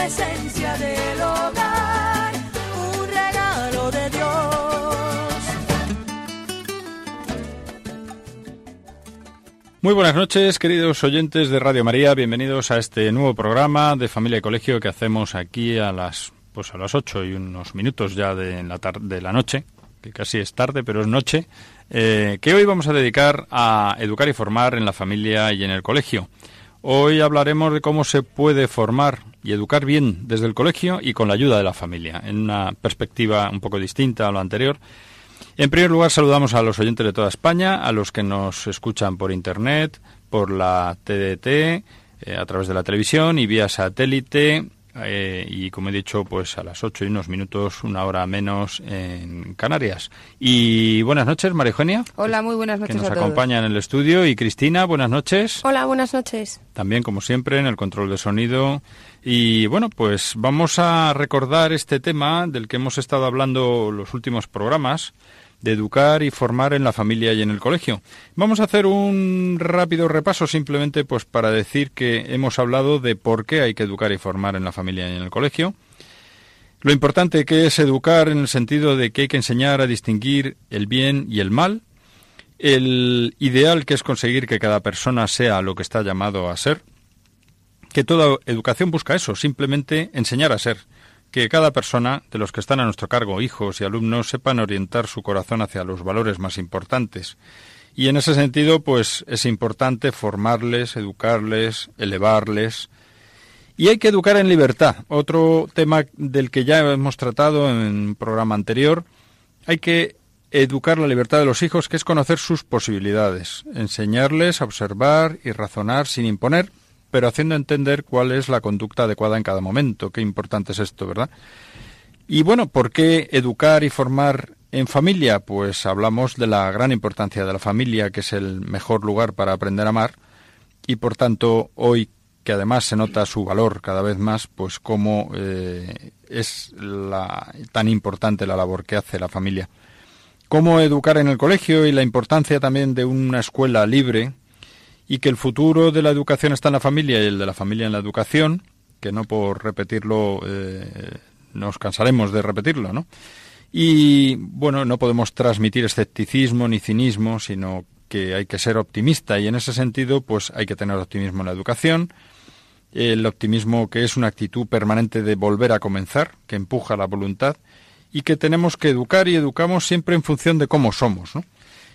la esencia del hogar, un regalo de Dios. Muy buenas noches, queridos oyentes de Radio María. Bienvenidos a este nuevo programa de Familia y Colegio que hacemos aquí a las pues a las 8 y unos minutos ya de la, tar- de la noche, que casi es tarde, pero es noche, eh, que hoy vamos a dedicar a educar y formar en la familia y en el colegio. Hoy hablaremos de cómo se puede formar y educar bien desde el colegio y con la ayuda de la familia, en una perspectiva un poco distinta a lo anterior. En primer lugar, saludamos a los oyentes de toda España, a los que nos escuchan por Internet, por la TDT, eh, a través de la televisión y vía satélite. Eh, y como he dicho, pues a las 8 y unos minutos, una hora menos en Canarias. Y buenas noches, María Eugenia. Hola, muy buenas Que noches nos a todos. acompaña en el estudio. Y Cristina, buenas noches. Hola, buenas noches. También, como siempre, en el control de sonido. Y bueno, pues vamos a recordar este tema del que hemos estado hablando los últimos programas, de educar y formar en la familia y en el colegio. Vamos a hacer un rápido repaso simplemente pues para decir que hemos hablado de por qué hay que educar y formar en la familia y en el colegio. Lo importante que es educar en el sentido de que hay que enseñar a distinguir el bien y el mal, el ideal que es conseguir que cada persona sea lo que está llamado a ser, que toda educación busca eso, simplemente enseñar a ser, que cada persona de los que están a nuestro cargo, hijos y alumnos, sepan orientar su corazón hacia los valores más importantes. Y en ese sentido, pues es importante formarles, educarles, elevarles. Y hay que educar en libertad. Otro tema del que ya hemos tratado en un programa anterior. Hay que educar la libertad de los hijos, que es conocer sus posibilidades, enseñarles a observar y razonar sin imponer, pero haciendo entender cuál es la conducta adecuada en cada momento. Qué importante es esto, ¿verdad? Y bueno, ¿por qué educar y formar en familia? Pues hablamos de la gran importancia de la familia, que es el mejor lugar para aprender a amar, y por tanto hoy que además se nota su valor cada vez más, pues cómo eh, es la, tan importante la labor que hace la familia. Cómo educar en el colegio y la importancia también de una escuela libre y que el futuro de la educación está en la familia y el de la familia en la educación, que no por repetirlo eh, nos cansaremos de repetirlo, ¿no? Y bueno, no podemos transmitir escepticismo ni cinismo, sino que hay que ser optimista y en ese sentido pues hay que tener optimismo en la educación, el optimismo que es una actitud permanente de volver a comenzar, que empuja la voluntad y que tenemos que educar y educamos siempre en función de cómo somos, ¿no?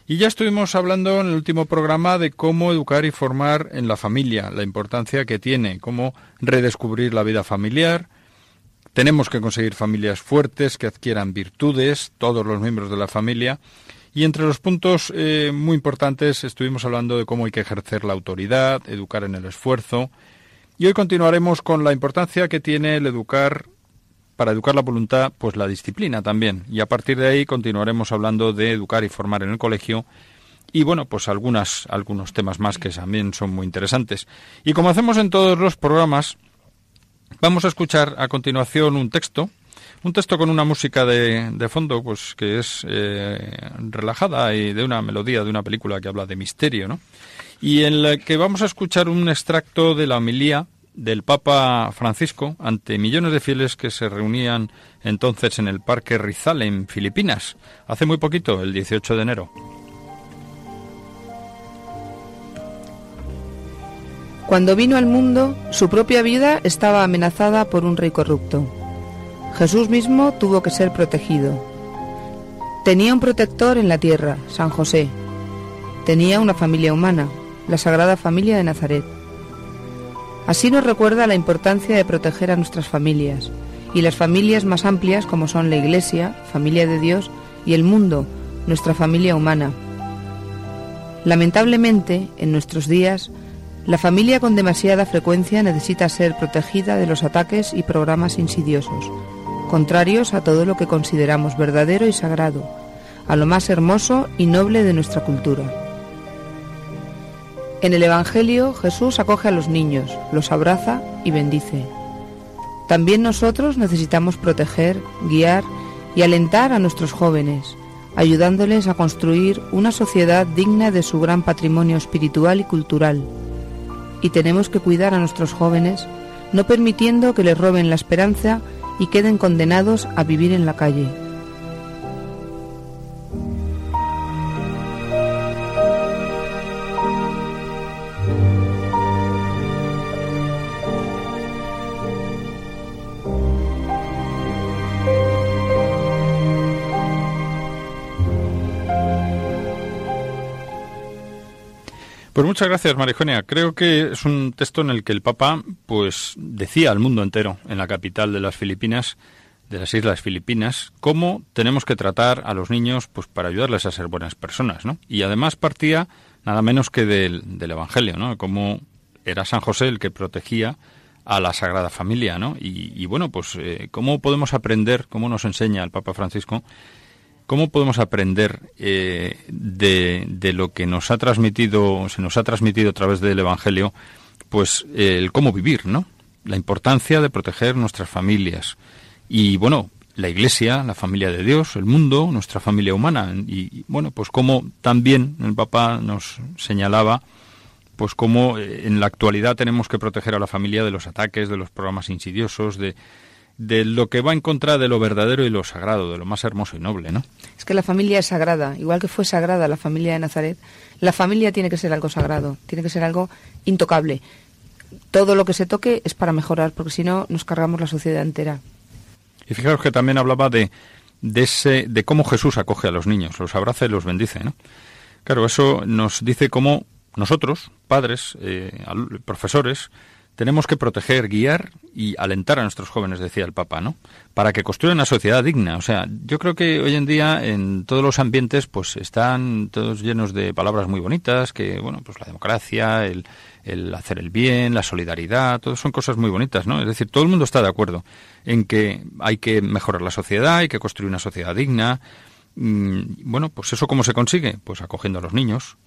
Y ya estuvimos hablando en el último programa de cómo educar y formar en la familia, la importancia que tiene, cómo redescubrir la vida familiar. Tenemos que conseguir familias fuertes que adquieran virtudes, todos los miembros de la familia. Y entre los puntos eh, muy importantes estuvimos hablando de cómo hay que ejercer la autoridad, educar en el esfuerzo. Y hoy continuaremos con la importancia que tiene el educar para educar la voluntad, pues la disciplina también. Y a partir de ahí continuaremos hablando de educar y formar en el colegio. Y bueno, pues algunas, algunos temas más que también son muy interesantes. Y como hacemos en todos los programas, vamos a escuchar a continuación un texto, un texto con una música de, de fondo, pues que es eh, relajada y de una melodía de una película que habla de misterio, ¿no? Y en la que vamos a escuchar un extracto de la homilía del Papa Francisco ante millones de fieles que se reunían entonces en el Parque Rizal en Filipinas, hace muy poquito, el 18 de enero. Cuando vino al mundo, su propia vida estaba amenazada por un rey corrupto. Jesús mismo tuvo que ser protegido. Tenía un protector en la tierra, San José. Tenía una familia humana, la Sagrada Familia de Nazaret. Así nos recuerda la importancia de proteger a nuestras familias y las familias más amplias como son la Iglesia, familia de Dios, y el mundo, nuestra familia humana. Lamentablemente, en nuestros días, la familia con demasiada frecuencia necesita ser protegida de los ataques y programas insidiosos, contrarios a todo lo que consideramos verdadero y sagrado, a lo más hermoso y noble de nuestra cultura. En el Evangelio Jesús acoge a los niños, los abraza y bendice. También nosotros necesitamos proteger, guiar y alentar a nuestros jóvenes, ayudándoles a construir una sociedad digna de su gran patrimonio espiritual y cultural. Y tenemos que cuidar a nuestros jóvenes, no permitiendo que les roben la esperanza y queden condenados a vivir en la calle. Pues muchas gracias, Marijonia. Creo que es un texto en el que el Papa pues decía al mundo entero, en la capital de las Filipinas, de las Islas Filipinas, cómo tenemos que tratar a los niños pues para ayudarles a ser buenas personas, ¿no? Y además partía nada menos que del, Evangelio, ¿no? Cómo era San José el que protegía a la Sagrada Familia, ¿no? Y, bueno, pues eh, cómo podemos aprender, cómo nos enseña el Papa Francisco, ¿Cómo podemos aprender eh, de, lo que nos ha transmitido, se nos ha transmitido a través del Evangelio, pues el cómo vivir, ¿no? La importancia de proteger nuestras familias. Y bueno, la Iglesia, la familia de Dios, el mundo, nuestra familia humana. Y, bueno, pues como también el Papa nos señalaba, pues cómo eh, en la actualidad tenemos que proteger a la familia de los ataques, de los programas insidiosos, de, de lo que va en contra de lo verdadero y lo sagrado, de lo más hermoso y noble, ¿no? Es que la familia es sagrada, igual que fue sagrada la familia de Nazaret, la familia tiene que ser algo sagrado, tiene que ser algo intocable. Todo lo que se toque es para mejorar, porque si no nos cargamos la sociedad entera. Y fijaros que también hablaba de, de, ese, de cómo Jesús acoge a los niños, los abraza y los bendice, ¿no? Claro, eso nos dice cómo nosotros, padres, eh, profesores, tenemos que proteger, guiar y alentar a nuestros jóvenes, decía el Papa, ¿no? Para que construyan una sociedad digna. O sea, yo creo que hoy en día en todos los ambientes pues están todos llenos de palabras muy bonitas, que, bueno, pues la democracia, el, el hacer el bien, la solidaridad, todo son cosas muy bonitas, ¿no? Es decir, todo el mundo está de acuerdo en que hay que mejorar la sociedad, hay que construir una sociedad digna. Mm, bueno, pues eso cómo se consigue? Pues acogiendo a los niños,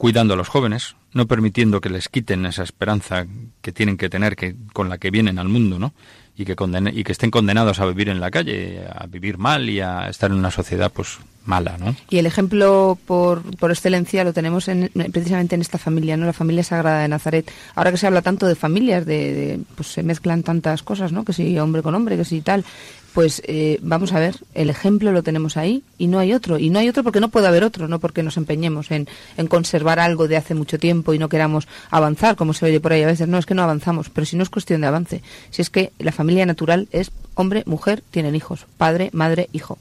cuidando a los jóvenes, no permitiendo que les quiten esa esperanza que tienen que tener que con la que vienen al mundo, ¿no? Y que y que estén condenados a vivir en la calle, a vivir mal y a estar en una sociedad pues mala, ¿no? Y el ejemplo por, por excelencia lo tenemos en, precisamente en esta familia, ¿no? La familia sagrada de Nazaret. Ahora que se habla tanto de familias, de, pues se mezclan tantas cosas, ¿no? Que si hombre con hombre, que si tal pues eh, vamos a ver, el ejemplo lo tenemos ahí y no hay otro. Y no hay otro porque no puede haber otro, no porque nos empeñemos en, en, conservar algo de hace mucho tiempo y no queramos avanzar, como se oye por ahí a veces. No, es que no avanzamos, pero si no es cuestión de avance. Si es que la familia natural es hombre, mujer, tienen hijos, padre, madre, hijo.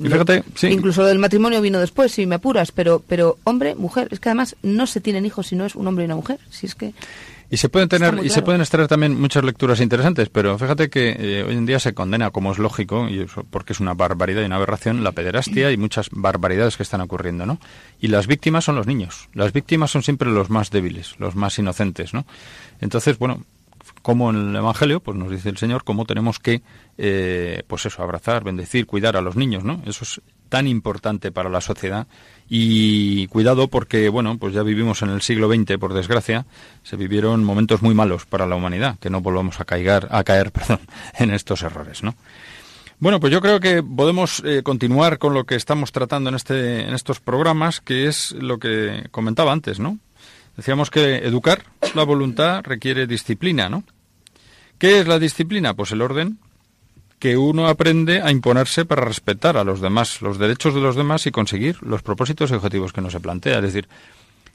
Fíjate, sí. Incluso el matrimonio vino después, si me apuras, pero, pero hombre, mujer, es que además no se tienen hijos si no es un hombre y una mujer. Si es que y se pueden tener y se pueden extraer también muchas lecturas interesantes, pero fíjate que eh, hoy en día se condena, como es lógico, y eso, porque es una barbaridad y una aberración, la pederastia y muchas barbaridades que están ocurriendo, ¿no? Y las víctimas son los niños. Las víctimas son siempre los más débiles, los más inocentes, ¿no? Entonces, bueno, como en el Evangelio, pues nos dice el Señor cómo tenemos que, eh, pues eso, abrazar, bendecir, cuidar a los niños, ¿no? Eso es tan importante para la sociedad y cuidado porque, bueno, pues ya vivimos en el siglo XX, por desgracia, se vivieron momentos muy malos para la humanidad, que no volvamos a caer, a caer perdón, en estos errores, ¿no? Bueno, pues yo creo que podemos eh, continuar con lo que estamos tratando en, este, en estos programas, que es lo que comentaba antes, ¿no? Decíamos que educar la voluntad requiere disciplina, ¿no? ¿Qué es la disciplina? Pues el orden, que uno aprende a imponerse para respetar a los demás, los derechos de los demás y conseguir los propósitos y objetivos que no se plantea. Es decir,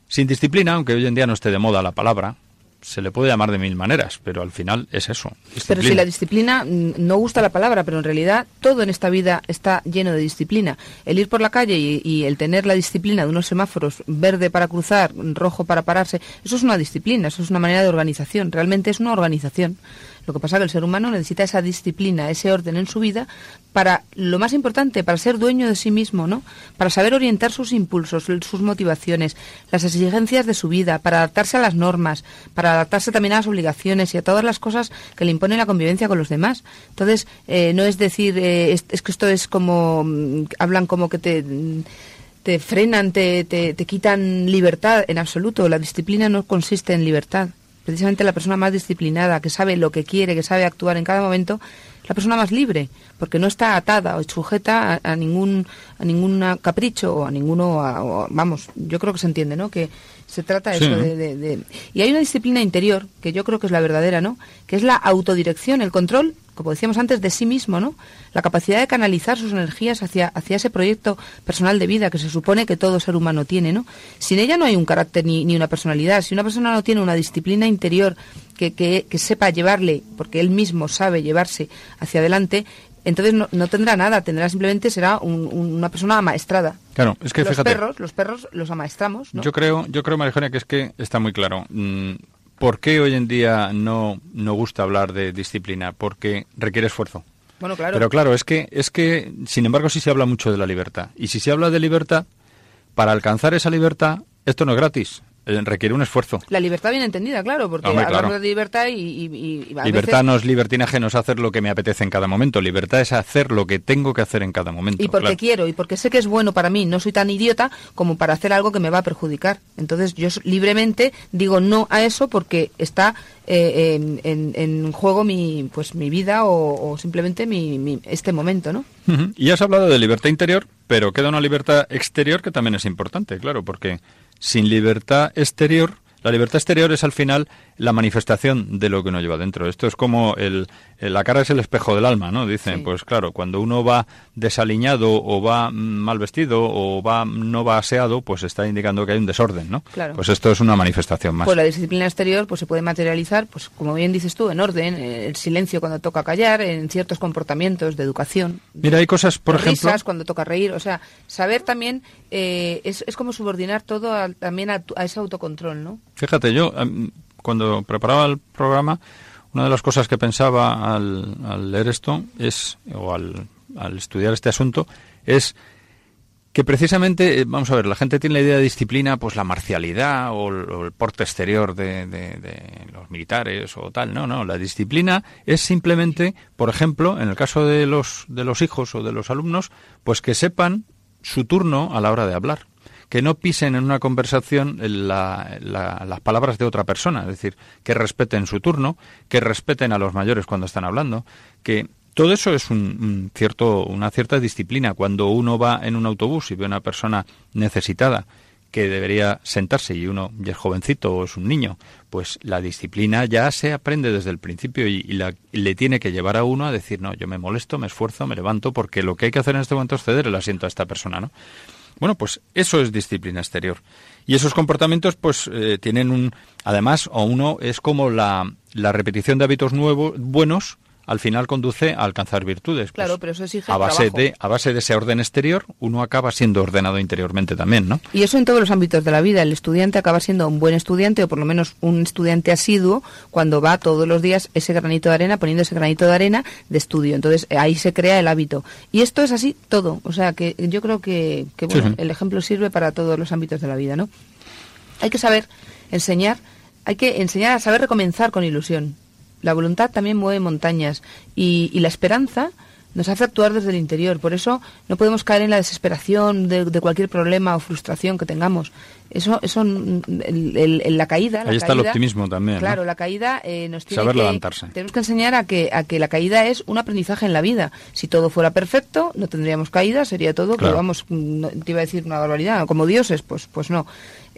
sin disciplina, aunque hoy en día no esté de moda la palabra, se le puede llamar de mil maneras, pero al final es eso. Pero si la disciplina, mm, no gusta la palabra, pero en realidad todo en esta vida está lleno de disciplina. El ir por la calle y, el tener la disciplina de unos semáforos verde para cruzar, rojo para pararse, eso es una disciplina, eso es una manera de organización. Realmente es una organización. Lo que pasa es que el ser humano necesita esa disciplina, ese orden en su vida para lo más importante, para ser dueño de sí mismo, ¿no? Para saber orientar sus impulsos, sus motivaciones, las exigencias de su vida, para adaptarse a las normas, para adaptarse también a las obligaciones y a todas las cosas que le impone la convivencia con los demás. Entonces, eh, no es decir, eh, es, que esto es como, mm, hablan como que te te frenan, te, te, quitan libertad en absoluto. La disciplina no consiste en libertad precisamente la persona más disciplinada, que sabe lo que quiere, que sabe actuar en cada momento, la persona más libre, porque no está atada o sujeta a, ningún a ningún capricho o a ninguno, vamos, yo creo que se entiende, ¿no? Que se trata eso de, Y hay una disciplina interior, que yo creo que es la verdadera, ¿no? Que es la autodirección, el control como decíamos antes, de sí mismo, ¿no? La capacidad de canalizar sus energías hacia, hacia ese proyecto personal de vida que se supone que todo ser humano tiene, ¿no? Sin ella no hay un carácter ni, ni una personalidad. Si una persona no tiene una disciplina interior que, que, sepa llevarle, porque él mismo sabe llevarse hacia adelante, entonces no, no, tendrá nada, tendrá simplemente será una persona amaestrada. Claro, es que los perros, los perros los amaestramos, ¿no? Yo creo, yo creo, Marijonia, que es que está muy claro. Mm, ¿Por qué hoy en día no, no gusta hablar de disciplina? Porque requiere esfuerzo. Bueno, claro. Pero claro, es que, es que, sin embargo, sí se habla mucho de la libertad. Y si se habla de libertad, para alcanzar esa libertad, esto no es gratis. Eh, requiere un esfuerzo. La libertad bien entendida, claro, porque hablamos de libertad y... libertad no es libertinaje, no es hacer lo que me apetece en cada momento. Libertad es hacer lo que tengo que hacer en cada momento. Y porque quiero, y porque sé que es bueno para mí. No soy tan idiota como para hacer algo que me va a perjudicar. Entonces yo libremente digo no a eso porque está eh, en, juego mi, pues, mi vida o, simplemente mi, este momento, ¿no? Y has hablado de libertad interior, pero queda una libertad exterior que también es importante, claro, porque sin libertad exterior, la libertad exterior es al final la manifestación de lo que uno lleva dentro. Esto es como el, la cara es el espejo del alma, ¿no? Dicen, pues claro, cuando uno va desaliñado o va mal vestido o va no va aseado, pues está indicando que hay un desorden, ¿no? Claro. Pues esto es una manifestación más. Pues la disciplina exterior pues se puede materializar, pues como bien dices tú, en orden, el silencio cuando toca callar, en ciertos comportamientos de educación. Mira, hay cosas, por ejemplo... Risas cuando toca reír, o sea, saber también eh, es, es como subordinar todo también a, a ese autocontrol, ¿no? Fíjate, yo cuando preparaba el programa, una de las cosas que pensaba al, leer esto es, o al, estudiar este asunto, es que precisamente, eh, vamos a ver, la gente tiene la idea de disciplina, pues la marcialidad o el, porte exterior de, de, los militares o tal. No, no, la disciplina es simplemente, por ejemplo, en el caso de los, de los hijos o de los alumnos, pues que sepan su turno a la hora de hablar que no pisen en una conversación las palabras de otra persona, es decir, que respeten su turno, que respeten a los mayores cuando están hablando, que todo eso es un, cierto, una cierta disciplina. Cuando uno va en un autobús y ve a una persona necesitada que debería sentarse y uno es jovencito o es un niño, pues la disciplina ya se aprende desde el principio y, le tiene que llevar a uno a decir, no, yo me molesto, me esfuerzo, me levanto, porque lo que hay que hacer en este momento es ceder el asiento a esta persona, ¿no? Bueno, pues eso es disciplina exterior. Y esos comportamientos, pues, eh, tienen un. Además, o uno es como la, la repetición de hábitos nuevos, buenos, al final conduce a alcanzar virtudes. Claro, pues, pero eso exige a base de a base de ese orden exterior, uno acaba siendo ordenado interiormente también, ¿no? Y eso en todos los ámbitos de la vida. El estudiante acaba siendo un buen estudiante o por lo menos un estudiante asiduo cuando va todos los días ese granito de arena poniendo ese granito de arena de estudio. Entonces ahí se crea el hábito. Y esto es así todo. O sea que yo creo que, bueno, el ejemplo sirve para todos los ámbitos de la vida, ¿no? Hay que saber enseñar, hay que enseñar a saber recomenzar con ilusión la voluntad también mueve montañas y, la esperanza nos hace actuar desde el interior. Por eso no podemos caer en la desesperación de, cualquier problema o frustración que tengamos. Eso, eso, el, la caída. Ahí está el optimismo también. Claro, la caída eh, nos tiene Saber que, levantarse. Tenemos que enseñar a que, a que la caída es un aprendizaje en la vida. Si todo fuera perfecto, no tendríamos caída, sería todo que vamos, te iba a decir una barbaridad, como dioses, pues, pues no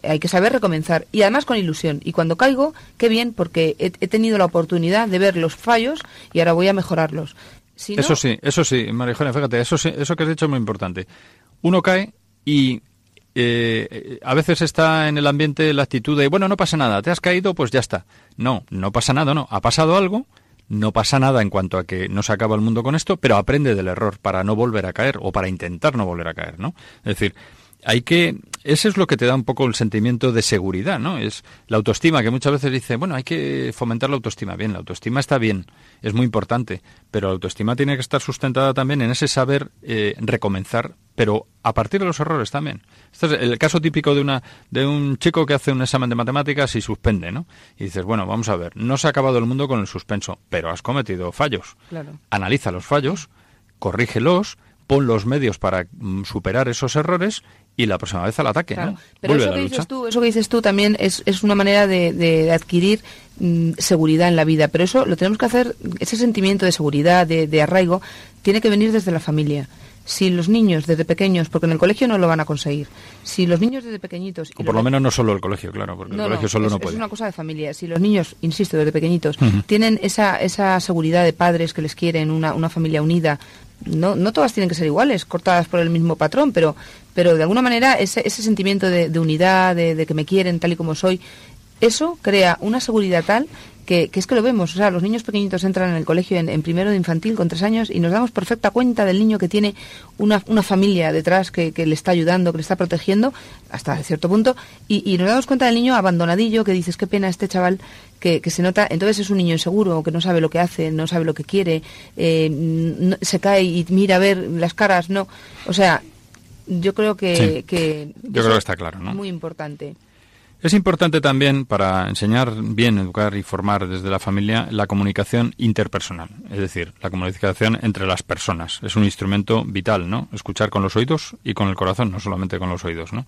hay que saber recomenzar y además con ilusión. Y cuando caigo, qué bien, porque he, tenido la oportunidad de ver los fallos y ahora voy a mejorarlos. Eso sí, eso sí, María fíjate, eso, eso que has dicho es muy importante. Uno cae y eh, a veces está en el ambiente la actitud de, bueno, no pasa nada, te has caído, pues ya está. No, no pasa nada, no. Ha pasado algo, no pasa nada en cuanto a que no se acaba el mundo con esto, pero aprende del error para no volver a caer o para intentar no volver a caer, ¿no? Es decir, hay que ese es lo que te da un poco el sentimiento de seguridad, ¿no? Es la autoestima que muchas veces dice, bueno, hay que fomentar la autoestima. Bien, la autoestima está bien, es muy importante, pero la autoestima tiene que estar sustentada también en ese saber eh, recomenzar, pero a partir de los errores también. Este es el caso típico de una de un chico que hace un examen de matemáticas y suspende, ¿no? Y dices, bueno, vamos a ver, no se ha acabado el mundo con el suspenso, pero has cometido fallos. Claro. Analiza los fallos, corrígelos, pon los medios para mm, superar esos errores y la próxima vez al ataque. ¿no? Pero eso que, dices tú, eso que dices tú también es, es una manera de, de adquirir mm, seguridad en la vida, pero eso lo tenemos que hacer, ese sentimiento de seguridad, de, de, arraigo, tiene que venir desde la familia. Si los niños desde pequeños, porque en el colegio no lo van a conseguir, si los niños desde pequeñitos... O por lo menos no solo el colegio, claro, porque no, el colegio solo es, no puede. Es una cosa de familia. Si los niños, insisto, desde pequeñitos, uh -huh. tienen esa, esa seguridad de padres que les quieren, una, una familia unida, no, no todas tienen que ser iguales, cortadas por el mismo patrón, pero, pero de alguna manera ese, ese sentimiento de, unidad, de, que me quieren tal y como soy, eso crea una seguridad tal que, que, es que lo vemos. O sea, los niños pequeñitos entran en el colegio en, primero de infantil con tres años y nos damos perfecta cuenta del niño que tiene una, familia detrás que, le está ayudando, que le está protegiendo hasta cierto punto y, nos damos cuenta del niño abandonadillo que dices, qué pena este chaval que, se nota, entonces es un niño inseguro, que no sabe lo que hace, no sabe lo que quiere, eh, se cae y mira a ver las caras, no. O sea, yo creo que... Sí. que yo creo que está claro, ¿no? Muy importante. Es importante también para enseñar bien, educar y formar desde la familia la comunicación interpersonal, es decir, la comunicación entre las personas. Es un instrumento vital, ¿no? Escuchar con los oídos y con el corazón, no solamente con los oídos, ¿no?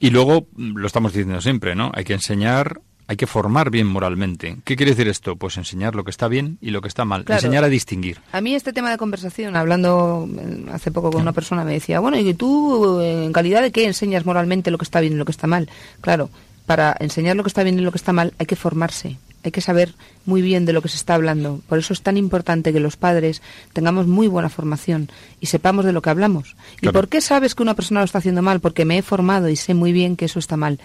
Y luego, lo estamos diciendo siempre, ¿no? Hay que enseñar hay que formar bien moralmente. ¿Qué quiere decir esto? Pues enseñar lo que está bien y lo que está mal. Claro. Enseñar a distinguir. A mí este tema de conversación, hablando eh, hace poco con una persona, me decía, bueno, ¿y tú en calidad de qué enseñas moralmente lo que está bien y lo que está mal? Claro, para enseñar lo que está bien y lo que está mal hay que formarse. Hay que saber muy bien de lo que se está hablando. Por eso es tan importante que los padres tengamos muy buena formación y sepamos de lo que hablamos. Claro. ¿Y por qué sabes que una persona lo está haciendo mal? Porque me he formado y sé muy bien que eso está mal.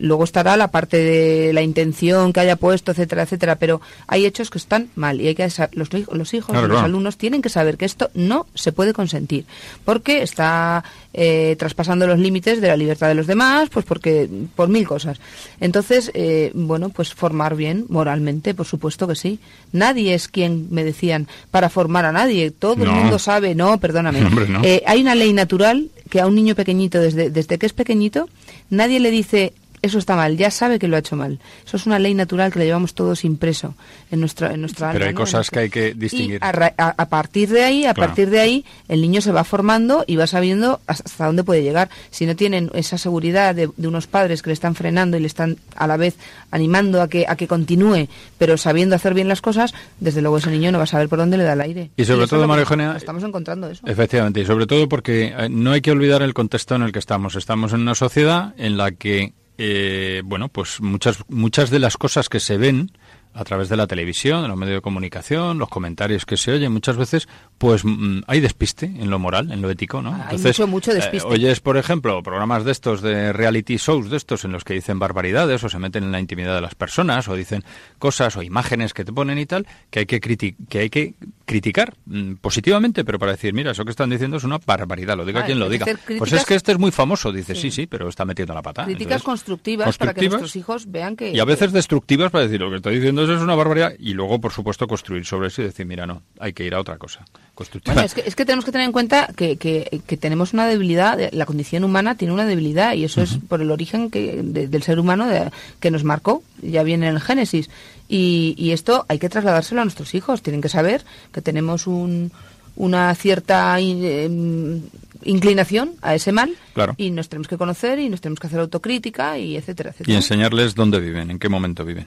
Luego estará la parte de la intención que haya puesto, etcétera, etcétera, pero hay hechos que están mal y hay que los, los hijos, claro, los claro. alumnos tienen que saber que esto no se puede consentir, porque está eh, traspasando los límites de la libertad de los demás, pues porque por mil cosas. Entonces, eh, bueno, pues formar bien moralmente, por supuesto que sí. Nadie es quien me decían para formar a nadie. Todo no. el mundo sabe, no, perdóname. Hombre, no. Eh, hay una ley natural que a un niño pequeñito desde desde que es pequeñito nadie le dice eso está mal, ya sabe que lo ha hecho mal. Eso es una ley natural que la llevamos todos impreso en nuestra, en nuestra Pero alma. hay ¿no? cosas que hay que distinguir. Y a, a, a, partir de ahí, a Claro. partir de ahí, el niño se va formando y va sabiendo hasta dónde puede llegar. Si no tienen esa seguridad de, de unos padres que le están frenando y le están a la vez animando a que, a que continúe, pero sabiendo hacer bien las cosas, desde luego ese niño no va a saber por dónde le da el aire. Y sobre todo, María Eugenia, Estamos encontrando eso. Efectivamente, y sobre todo porque eh, no hay que olvidar el contexto en el que estamos. Estamos en una sociedad en la que, eh, bueno, pues muchas, muchas de las cosas que se ven a través de la televisión, de los medios de comunicación, los comentarios que se oyen muchas veces, pues mm, hay despiste en lo moral, en lo ético, ¿no? Hay mucho, mucho despiste. Eh, oyes, por ejemplo, programas de estos, de reality shows de estos, en los que dicen barbaridades o se meten en la intimidad de las personas o dicen cosas o imágenes que te ponen y tal, que hay que, criti que, hay que criticar mm, positivamente, pero para decir, mira, eso que están diciendo es una barbaridad, lo diga Ah, quien lo diga. Pues es que este es muy famoso, dice, sí, Sí. sí, pero está metiendo la pata. Críticas Entonces, constructivas, para que nuestros hijos vean que... y a veces destructivas para decir lo que estoy diciendo eso es una barbaridad. Y luego por supuesto construir sobre eso y decir mira no hay que ir a otra cosa constructiva Bueno, es que, es que tenemos que tener en cuenta que, que- que tenemos una debilidad, de- la condición humana tiene una debilidad y eso es por el origen que, de- del ser humano de- que nos marcó, ya viene en el Génesis. Y, y esto hay que trasladárselo a nuestros hijos, tienen que saber que tenemos un, una cierta in- em, inclinación a ese mal Claro. y nos tenemos que conocer y nos tenemos que hacer autocrítica y etcétera, y etcétera. enseñarles dónde viven, en qué momento viven.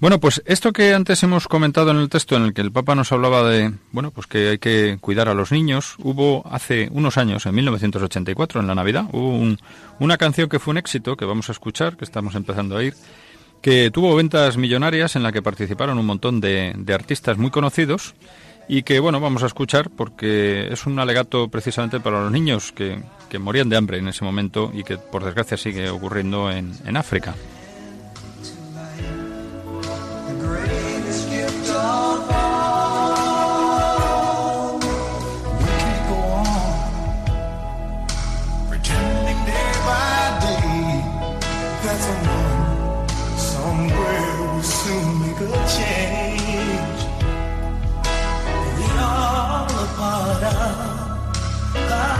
Bueno, pues esto que antes hemos comentado en el texto en el que el Papa nos hablaba de, bueno, pues que hay que cuidar a los niños, hubo hace unos años, en 1984, en la Navidad, hubo un- una canción que fue un éxito, que vamos a escuchar, que estamos empezando a ir, que tuvo ventas millonarias en la que participaron un montón de, de artistas muy conocidos y que bueno vamos a escuchar porque es un alegato precisamente para los niños que, que morían de hambre en ese momento y que por desgracia sigue ocurriendo en, en África.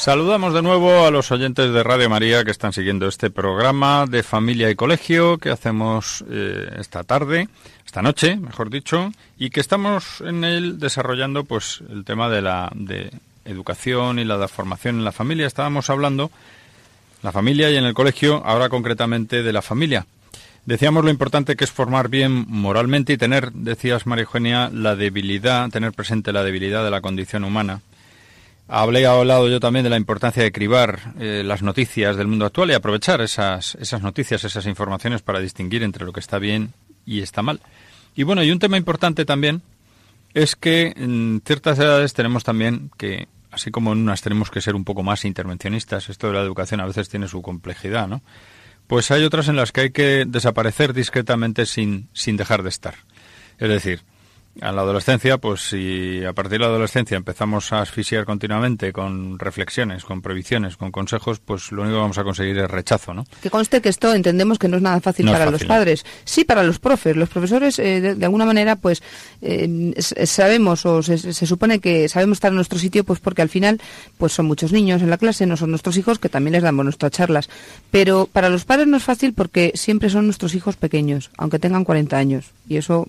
Saludamos de nuevo a los oyentes de Radio María que están siguiendo este programa de familia y colegio que hacemos eh, esta tarde, esta noche, mejor dicho, y que estamos en él desarrollando pues el tema de la de educación y la de formación en la familia. Estábamos hablando la familia y en el colegio, ahora concretamente de la familia. Decíamos lo importante que es formar bien moralmente y tener, decías María Eugenia, la debilidad, tener presente la debilidad de la condición humana. Hablé hablado yo también de la importancia de cribar eh, las noticias del mundo actual y aprovechar esas, esas noticias, esas informaciones para distinguir entre lo que está bien y está mal. Y bueno, y un tema importante también es que en ciertas edades tenemos también que, así como en unas tenemos que ser un poco más intervencionistas, esto de la educación a veces tiene su complejidad, ¿no? Pues hay otras en las que hay que desaparecer discretamente sin, sin dejar de estar. Es decir, a la adolescencia, pues si a partir de la adolescencia empezamos a asfixiar continuamente con reflexiones, con previsiones, con consejos, pues lo único que vamos a conseguir es rechazo, ¿no? Que conste que esto entendemos que no es nada fácil No para fácil, los padres. Sí, para los profes. Los profesores, eh, de, de alguna manera, pues eh, sabemos o se, se supone que sabemos estar en nuestro sitio, pues porque al final, pues son muchos niños en la clase, no son nuestros hijos, que también les damos nuestras charlas. Pero para los padres no es fácil porque siempre son nuestros hijos pequeños, aunque tengan 40 años. Y eso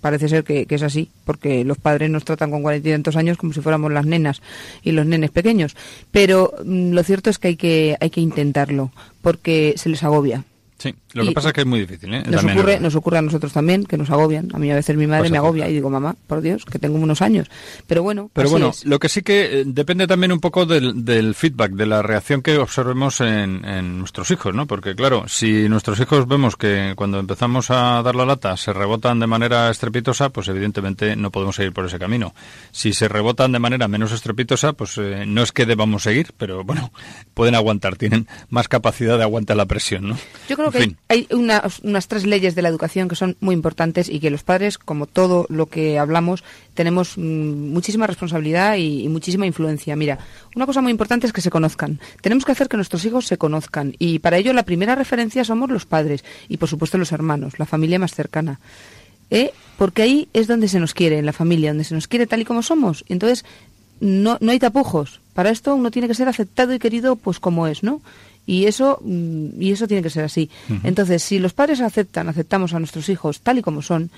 parece ser que, es así, porque los padres nos tratan con cuarenta y tantos años como si fuéramos las nenas y los nenes pequeños. Pero mm, lo cierto es que hay que, hay que intentarlo, porque se les agobia. Sí, lo que Y- pasa es que es muy difícil, ¿eh? Nos ocurre, nos ocurre a nosotros también, que nos agobian. A mí a veces mi madre Pues me agobia y digo, mamá, por Dios, que tengo unos años. Pero bueno, Pero así bueno, es. lo que sí que eh, depende también un poco del, del feedback, de la reacción que observemos en, en nuestros hijos, ¿no? Porque claro, si nuestros hijos vemos que cuando empezamos a dar la lata se rebotan de manera estrepitosa, pues evidentemente no podemos seguir por ese camino. Si se rebotan de manera menos estrepitosa, pues eh, no es que debamos seguir, pero bueno, pueden aguantar, tienen más capacidad de aguantar la presión, ¿no? Yo creo En que fin. hay, hay unas, tres leyes de la educación que son muy importantes y que los padres, como todo lo que hablamos, tenemos mm, muchísima responsabilidad y, y muchísima influencia. Mira, una cosa muy importante es que se conozcan. Tenemos que hacer que nuestros hijos se conozcan y para ello la primera referencia somos los padres y por supuesto los hermanos, la familia más cercana. ¿Eh? Porque ahí es donde se nos quiere, en la familia, donde se nos quiere tal y como somos. Entonces no, no hay tapujos. Para esto uno tiene que ser aceptado y querido pues como es, ¿no? Y eso, mm, y eso tiene que ser así. Entonces, si los padres aceptan, aceptamos a nuestros hijos tal y como son,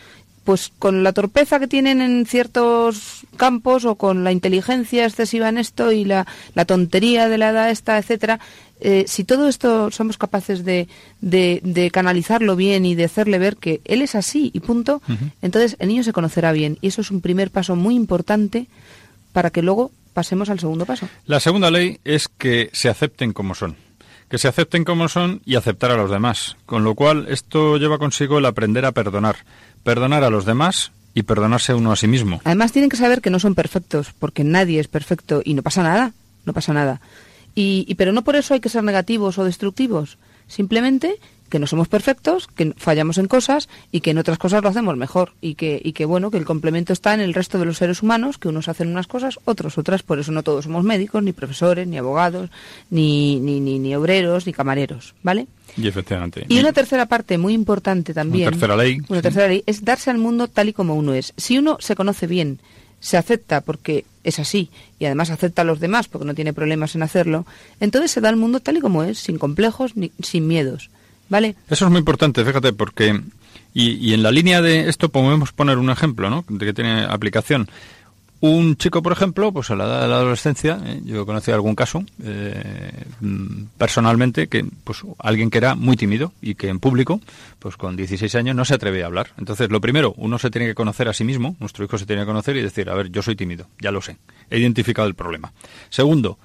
pues con la torpeza que tienen en ciertos campos o con la inteligencia excesiva en esto y la, la tontería de la edad esta, etcétera, eh, si todo esto somos capaces de, de, de canalizarlo bien y de hacerle ver que él es así y punto, entonces el niño se conocerá bien. Y eso es un primer paso muy importante para que luego pasemos al segundo paso. La segunda ley es que se acepten como son. Que se acepten como son y aceptar a los demás. Con lo cual, esto lleva consigo el aprender a perdonar. Perdonar a los demás y perdonarse uno a sí mismo. Además tienen que saber que no son perfectos, porque nadie es perfecto y no pasa nada, no pasa nada. Y, y- pero no por eso hay que ser negativos o destructivos. Simplemente que no somos perfectos, que fallamos en cosas y que en otras cosas lo hacemos mejor y que, y que bueno, que el complemento está en el resto de los seres humanos, que unos hacen unas cosas, otros otras, por eso no todos somos médicos, ni profesores, ni abogados, ni, ni, ni, ni obreros, ni camareros, ¿vale? Y efectivamente. Y una tercera parte muy importante también. tercera ley, Una sí. tercera ley es darse al mundo tal y como uno es. Si uno se conoce bien, se acepta porque es así y además acepta a los demás porque no tiene problemas en hacerlo, entonces se da al mundo tal y como es, sin complejos ni sin miedos. Eso es muy importante, fíjate, porque. Y, en la línea de esto podemos poner un ejemplo, ¿no? De que tiene aplicación. Un chico, por ejemplo, pues a la edad de la adolescencia, ¿eh? yo conocí algún caso eh, mm, personalmente que, pues, alguien que era muy tímido y que en público, pues con 16 años no se atrevía a hablar. Entonces, lo primero, uno se tiene que conocer a sí mismo, nuestro hijo se tiene que conocer y decir, a ver, yo soy tímido, ya lo sé, he identificado el problema. Segundo,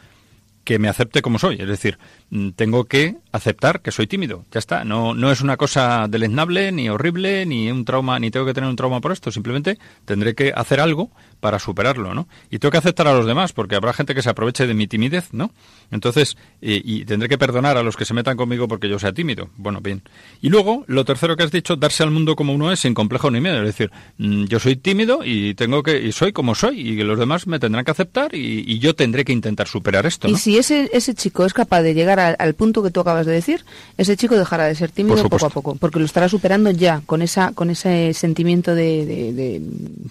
que me acepte como soy. Es decir, tengo que aceptar que soy tímido. Ya está. No, no es una cosa deleznable, ni horrible, ni un trauma, ni tengo que tener un trauma por esto. Simplemente tendré que hacer algo para superarlo, ¿no? Y tengo que aceptar a los demás, porque habrá gente que se aproveche de mi timidez, ¿no? Entonces, y, y tendré que perdonar a los que se metan conmigo porque yo sea tímido. Bueno, bien. Y luego, lo tercero que has dicho, darse al mundo como uno es, sin complejo ni miedo. Es decir, mm, yo soy tímido y tengo que, y soy como soy, y los demás me tendrán que aceptar y, y yo tendré que intentar superar esto, Y si ese, ese chico es capaz de llegar al, al punto que tú acabas de decir, ese chico dejará de ser tímido poco a poco, porque lo estará superando ya con esa con ese sentimiento de... de- de-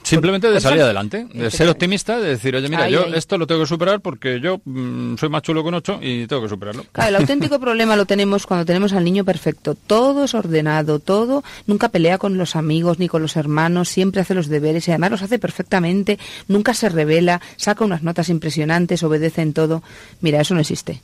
Simplemente por- de por salir adelante, de ser optimista, de decir, oye, mira, Ahí, yo ahí. esto lo tengo que superar porque yo mm, soy más chulo con ocho y tengo que superarlo. Claro, el auténtico problema lo tenemos cuando tenemos al niño perfecto. Todo es ordenado, todo. Nunca pelea con los amigos ni con los hermanos, siempre hace los deberes y además los hace perfectamente. Nunca se revela, saca unas notas impresionantes, obedece en todo. Mira, eso no existe.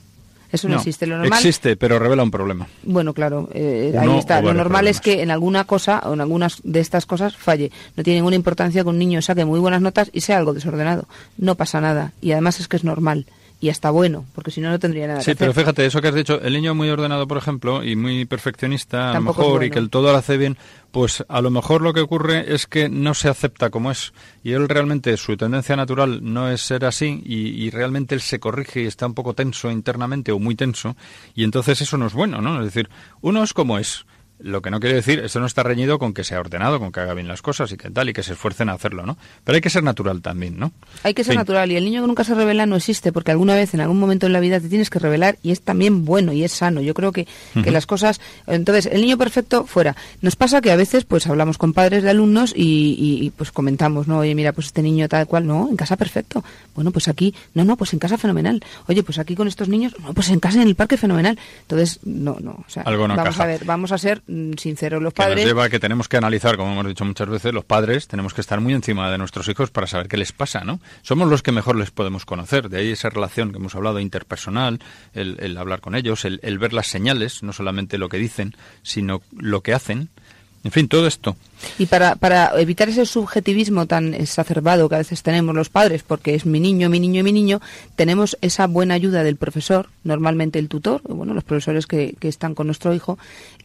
Eso no, existe. Lo normal. existe, pero revela un problema. Bueno, claro, eh, Uno ahí está. Lo normal es que en alguna cosa o en algunas de estas cosas falle. No tiene ninguna importancia que un niño saque muy buenas notas y sea algo desordenado. No pasa nada. Y además es que es normal. Y hasta bueno, porque si no, no tendría nada Sí, que pero hacer. fíjate, eso que has dicho, el niño muy ordenado, por ejemplo, y muy perfeccionista, a lo Tampoco mejor, y que el todo lo hace bien, pues a lo mejor lo que ocurre es que no se acepta como es. Y él realmente, su tendencia natural no es ser así, y, y realmente él se corrige y está un poco tenso internamente o muy tenso, y entonces eso no es bueno, ¿no? Es decir, uno es como es. Lo que no quiere decir, esto no está reñido con que sea ordenado, con que haga bien las cosas y que tal, y que se esfuercen a hacerlo, ¿no? Pero hay que ser natural también, ¿no? Hay que ser Fin. natural y el niño que nunca se revela no existe porque alguna vez en algún momento en la vida te tienes que revelar y es también bueno y es sano. Yo creo que, que las cosas... Entonces, el niño perfecto fuera. Nos pasa que a veces pues hablamos con padres de alumnos y, y- y, pues comentamos, ¿no? Oye, mira, pues este niño tal cual, no, en casa perfecto. Bueno, pues aquí, no, no, pues en casa fenomenal. Oye, pues aquí con estos niños, no, pues en casa en el parque fenomenal. Entonces, no, no. O sea, Algo no vamos a ver, vamos a ser sinceros los Que nos padres. lleva a que tenemos que analizar, como hemos dicho muchas veces, los padres tenemos que estar muy encima de nuestros hijos para saber qué les pasa, ¿no? Somos los que mejor les podemos conocer, de ahí esa relación que hemos hablado interpersonal, el, el hablar con ellos, el, el ver las señales, no solamente lo que dicen, sino lo que hacen. En fin, todo esto. Y para, para evitar ese subjetivismo tan exacerbado que a veces tenemos los padres, porque es mi niño, mi niño, mi niño, tenemos esa buena ayuda del profesor, normalmente el tutor, bueno, los profesores que, que están con nuestro hijo,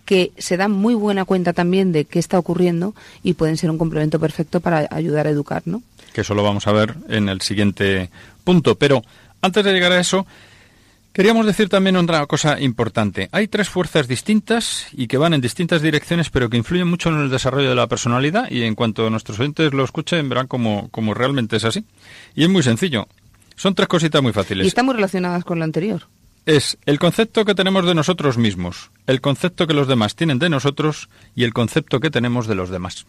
que se dan muy buena cuenta también de qué está ocurriendo y pueden ser un complemento perfecto para ayudar a educar, ¿no? que eso lo vamos a ver en el siguiente punto. Pero antes de llegar a eso, queríamos decir también otra cosa importante. Hay tres fuerzas distintas y que van en distintas direcciones, pero que influyen mucho en el desarrollo de la personalidad y en cuanto nuestros oyentes lo escuchen verán como, como realmente es así. Y es muy sencillo. Son tres cositas muy fáciles. Y están muy relacionadas con lo anterior. Es el concepto que tenemos de nosotros mismos, el concepto que los demás tienen de nosotros y el concepto que tenemos de los demás.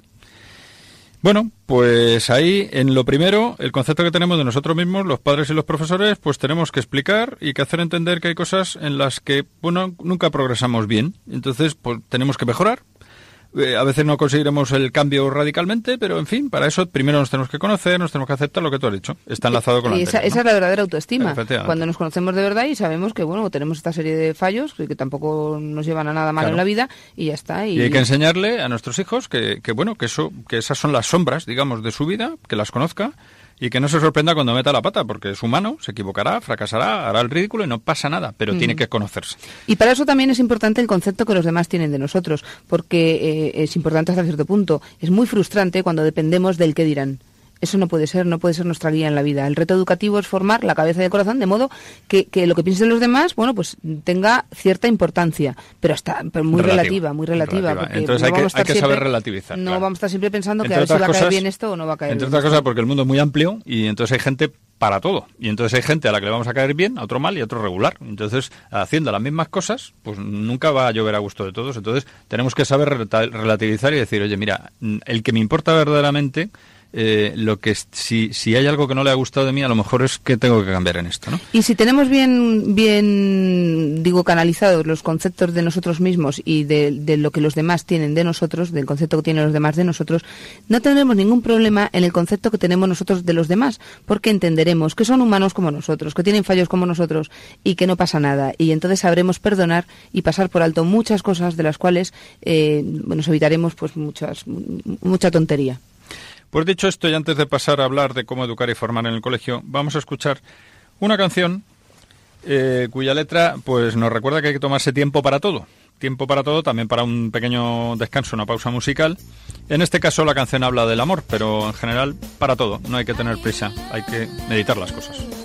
Bueno, pues ahí en lo primero, el concepto que tenemos de nosotros mismos, los padres y los profesores, pues tenemos que explicar y que hacer entender que hay cosas en las que, bueno, nunca progresamos bien. Entonces, pues tenemos que mejorar. Eh, a veces no conseguiremos el cambio radicalmente, pero en fin, para eso primero nos tenemos que conocer, nos tenemos que aceptar lo que tú has dicho. Está enlazado con esa, anterior, esa ¿no? es la verdadera autoestima. Cuando nos conocemos de verdad y sabemos que bueno tenemos esta serie de fallos que, que tampoco nos llevan a nada malo Claro. en la vida y ya está. Y, Y hay que enseñarle a nuestros hijos que, que, bueno, que eso, que esas son las sombras, digamos, de su vida, que las conozca y que no se sorprenda cuando meta la pata, porque es humano, se equivocará, fracasará, hará el ridículo y no pasa nada, pero tiene que conocerse. Y para eso también es importante el concepto que los demás tienen de nosotros, porque eh, es importante hasta cierto punto. Es muy frustrante cuando dependemos del que dirán. Eso no puede ser, no puede ser nuestra guía en la vida. El reto educativo es formar la cabeza y el corazón de modo que, que lo que piensen los demás, bueno, pues tenga cierta importancia, pero hasta pero muy Relativa, relativa, muy relativa. relativa. porque Entonces no hay que- hay saber siempre- relativizar, No claro. vamos a estar siempre pensando que Entre a ver si va a caer bien esto o no va a caer Entre bien otras cosas, porque el mundo es muy amplio y entonces hay gente para todo. Y entonces hay gente a la que le vamos a caer bien, a otro mal y a otro regular. Entonces, haciendo las mismas cosas, pues nunca va a llover a gusto de todos. Entonces, tenemos que saber relativizar y decir, oye, mira, el que me importa verdaderamente, eh, lo que si, si hay algo que no le ha gustado de mí, a lo mejor es que tengo que cambiar en esto, ¿no? Y si tenemos bien, bien, digo, canalizados los conceptos de nosotros mismos y de, de lo que los demás tienen de nosotros, del concepto que tienen los demás de nosotros, no tendremos ningún problema en el concepto que tenemos nosotros de los demás, porque entenderemos que son humanos como nosotros, que tienen fallos como nosotros y que no pasa nada. Y entonces sabremos perdonar y pasar por alto muchas cosas de las cuales eh, nos evitaremos pues muchas, mucha tontería. Pues dicho esto, y antes de pasar a hablar de cómo educar y formar en el colegio, vamos a escuchar una canción eh, cuya letra pues nos recuerda que hay que tomarse tiempo para todo. Tiempo para todo, también para un pequeño descanso, una pausa musical. En este caso la canción habla del amor, pero en general para todo. No hay que tener prisa, hay que meditar las cosas.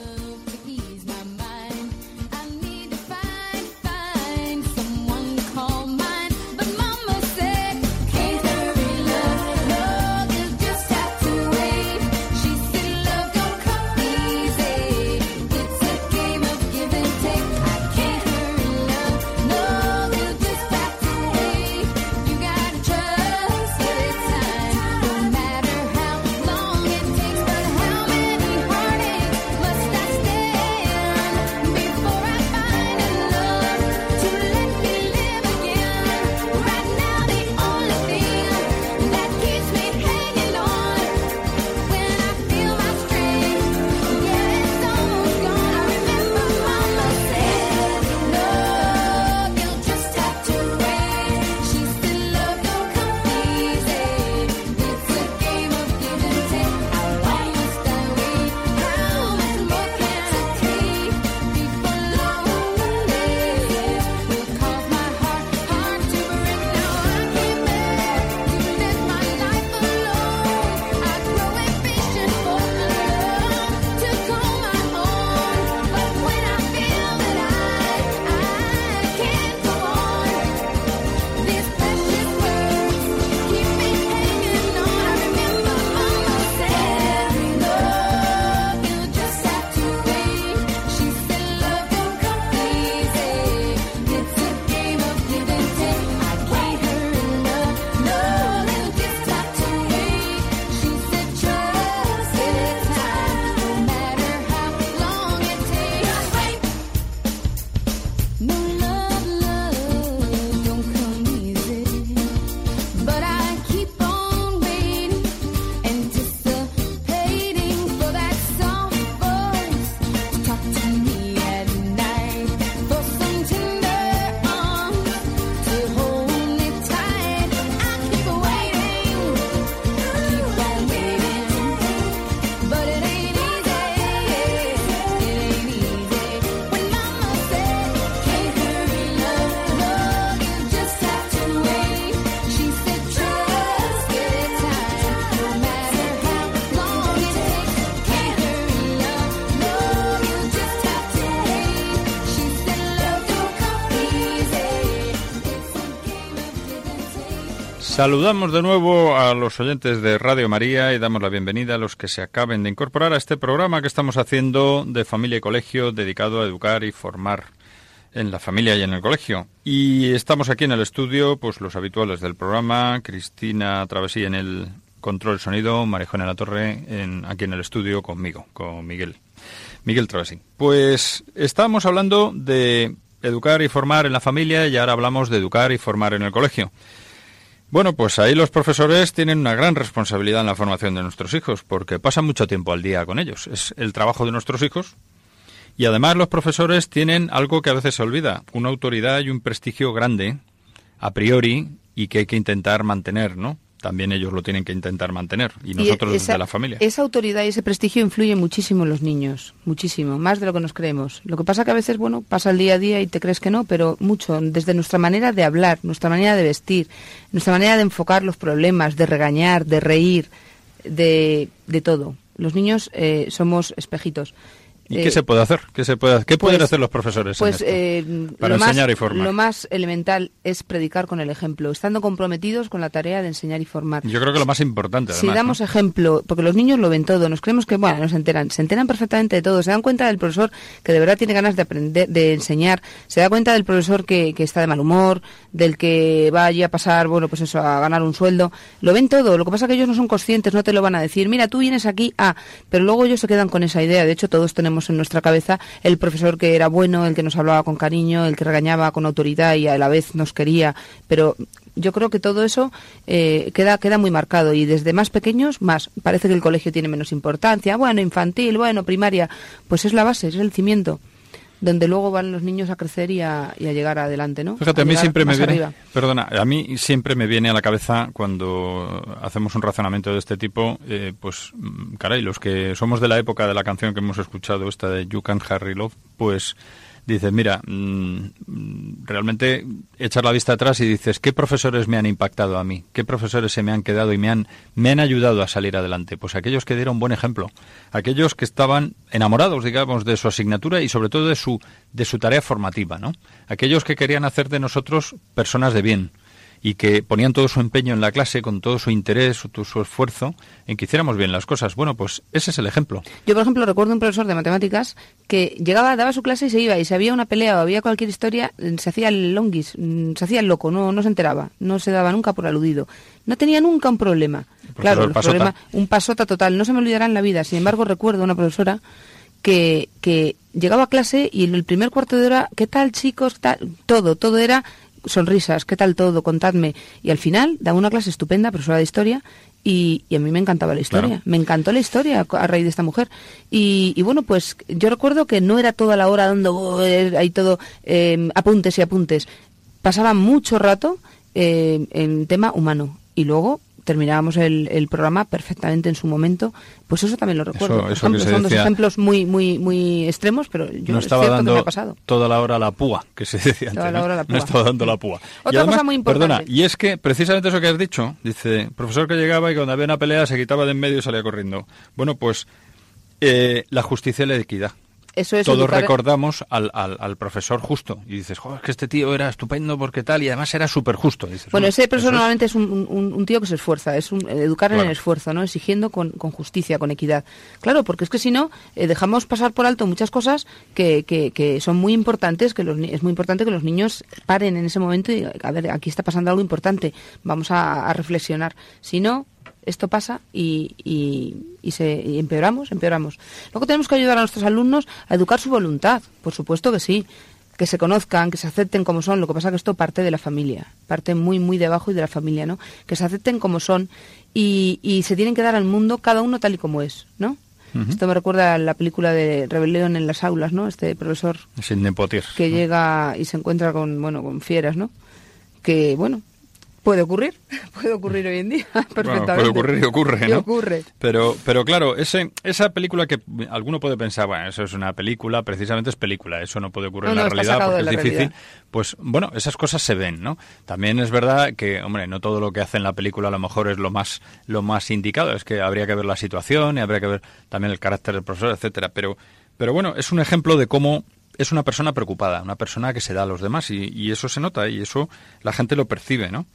Saludamos de nuevo a los oyentes de Radio María y damos la bienvenida a los que se acaben de incorporar a este programa que estamos haciendo de familia y colegio dedicado a educar y formar en la familia y en el colegio. Y estamos aquí en el estudio, pues los habituales del programa, Cristina Travesí en el control sonido, Marejón en la Torre en, aquí en el estudio conmigo, con Miguel. Miguel Travesí. Pues estábamos hablando de educar y formar en la familia y ahora hablamos de educar y formar en el colegio. Bueno, pues ahí los profesores tienen una gran responsabilidad en la formación de nuestros hijos, porque pasan mucho tiempo al día con ellos. Es el trabajo de nuestros hijos. Y además los profesores tienen algo que a veces se olvida, una autoridad y un prestigio grande, a priori, y que hay que intentar mantener, ¿no? También ellos lo tienen que intentar mantener, y Y nosotros esa- de la familia. Esa autoridad y ese prestigio influye muchísimo en los niños, muchísimo, más de lo que nos creemos. Lo que pasa que a veces, bueno, pasa el día a día y te crees que no, pero mucho, desde nuestra manera de hablar, nuestra manera de vestir, nuestra manera de enfocar los problemas, de regañar, de reír, de, de todo. Los niños eh, somos espejitos. ¿Y Eh, qué se puede hacer? ¿Qué, se puede, qué pueden pues- hacer los profesores en Pues esto? eh, para más, enseñar y formar? lo más elemental es predicar con el ejemplo, estando comprometidos con la tarea de enseñar y formar. Yo creo que lo más importante, Si además. damos ¿no? ejemplo, porque los niños lo ven todo, nos creemos que, bueno, no se enteran, se enteran perfectamente de todo, se dan cuenta del profesor que de verdad tiene ganas de aprender, de enseñar, se da cuenta del profesor que, que está de mal humor, del que va allí a pasar, bueno, pues eso, a ganar un sueldo, lo ven todo, lo que pasa es que ellos no son conscientes, no te lo van a decir, mira, tú vienes aquí, ah, pero luego ellos se quedan con esa idea, de hecho todos tenemos en nuestra cabeza el profesor que era bueno, el que nos hablaba con cariño, el que regañaba con autoridad y a la vez nos quería, pero yo creo que todo eso eh, queda queda muy marcado y desde más pequeños más. Parece que el colegio tiene menos importancia. Bueno infantil bueno primaria. Pues es la base es el cimiento donde luego van los niños a crecer y a, y a llegar adelante no Fíjate, a mí llegar siempre me viene, arriba. perdona, a mí siempre me viene a la cabeza cuando hacemos un razonamiento de este tipo, eh, pues, mm, caray, los que somos de la época de la canción que hemos escuchado, esta de You Can Harry Love, pues dices, mira, mm, realmente echar la vista atrás y dices, ¿qué profesores me han impactado a mí? ¿Qué profesores se me han quedado y me han, me han ayudado a salir adelante? Pues aquellos que dieron buen ejemplo, aquellos que estaban enamorados, digamos, de su asignatura y sobre todo de su, de su tarea formativa, ¿no? Aquellos que querían hacer de nosotros personas de bien y que ponían todo su empeño en la clase, con todo su interés, su, su esfuerzo, en que hiciéramos bien las cosas. Bueno, pues ese es el ejemplo. Yo, por ejemplo, recuerdo un profesor de matemáticas que llegaba, daba su clase y se iba. Y si había una pelea o había cualquier historia, eh, se hacía el longuis, mm, se hacía el loco, no, no se enteraba, no se daba nunca por aludido. No tenía nunca un problema. Claro, el pasota. problema, un pasota total, no se me olvidará en la vida. Sin embargo, recuerdo una profesora que, que llegaba a clase y en el primer cuarto de hora, ¿qué tal chicos? ¿Qué tal? Todo, todo era sonrisas, ¿qué tal todo? Contadme. Y al final daba una clase estupenda, profesora de historia, y, y a mí me encantaba la historia. Claro. Me encantó la historia a raíz de esta mujer. Y, y bueno, pues yo recuerdo que no era toda la hora dando oh, eh, ahí todo eh, apuntes y apuntes. Pasaba mucho rato eh, en tema humano. Y luego terminábamos el, el programa perfectamente en su momento. Pues eso también lo recuerdo. Eso- eso ejemplo, son dos ejemplos muy, muy, muy extremos, pero yo no es estaba cierto que me dando ha pasado. toda la hora la púa, que se decía Toda antes. la ¿no? hora la No púa. estaba dando la púa. Otra Y además, cosa muy importante. Perdona, y es que precisamente eso que has dicho, dice, profesor que llegaba y cuando había una pelea se quitaba de en medio y salía corriendo. Bueno, pues eh, la justicia y la equidad. Eso es Todos educar- recordamos al, al, al profesor justo y dices, joder, es que este tío era estupendo porque tal y además era súper justo. Bueno, "Hombre, ese profesor eso es- normalmente es un, un- un tío que se esfuerza, es un, educar en el esfuerzo, ¿no? Exigiendo con, con justicia, con equidad. Claro, porque es que si no, eh, dejamos pasar por alto muchas cosas que, que, que son muy importantes, que los, es muy importante que los niños paren en ese momento y, a ver, aquí está pasando algo importante, vamos a, a reflexionar. Si no, esto pasa y, y, y se, y empeoramos, empeoramos. Luego tenemos que ayudar a nuestros alumnos a educar su voluntad, por supuesto que sí que se conozcan, que se acepten como son. Lo que pasa que esto parte de la familia, parte muy, muy de abajo y de la familia, ¿no? Que se acepten como son y, y se tienen que dar al mundo cada uno tal y como es, ¿no? Esto me recuerda a la película de Rebelión en las aulas, ¿no? Este profesor Sin nepotir. que llega y se encuentra con, bueno, con fieras, ¿no? Que, bueno, puede ocurrir, puede ocurrir hoy en día, perfectamente. Bueno, puede ocurrir y ocurre, Y ¿no? ocurre. Pero, pero claro, ese, esa película que alguno puede pensar, bueno, eso es una película, precisamente es película, eso no puede ocurrir No, en la no, realidad porque es difícil. realidad. Pues bueno, esas cosas se ven, ¿no? También es verdad que, hombre, no todo lo que hace en la película a lo mejor es lo más, lo más indicado, es que habría que ver la situación y habría que ver también el carácter del profesor, etcétera. Pero, pero bueno, es un ejemplo de cómo es una persona preocupada, una persona que se da a los demás y, y eso se nota y eso la gente lo percibe, ¿no?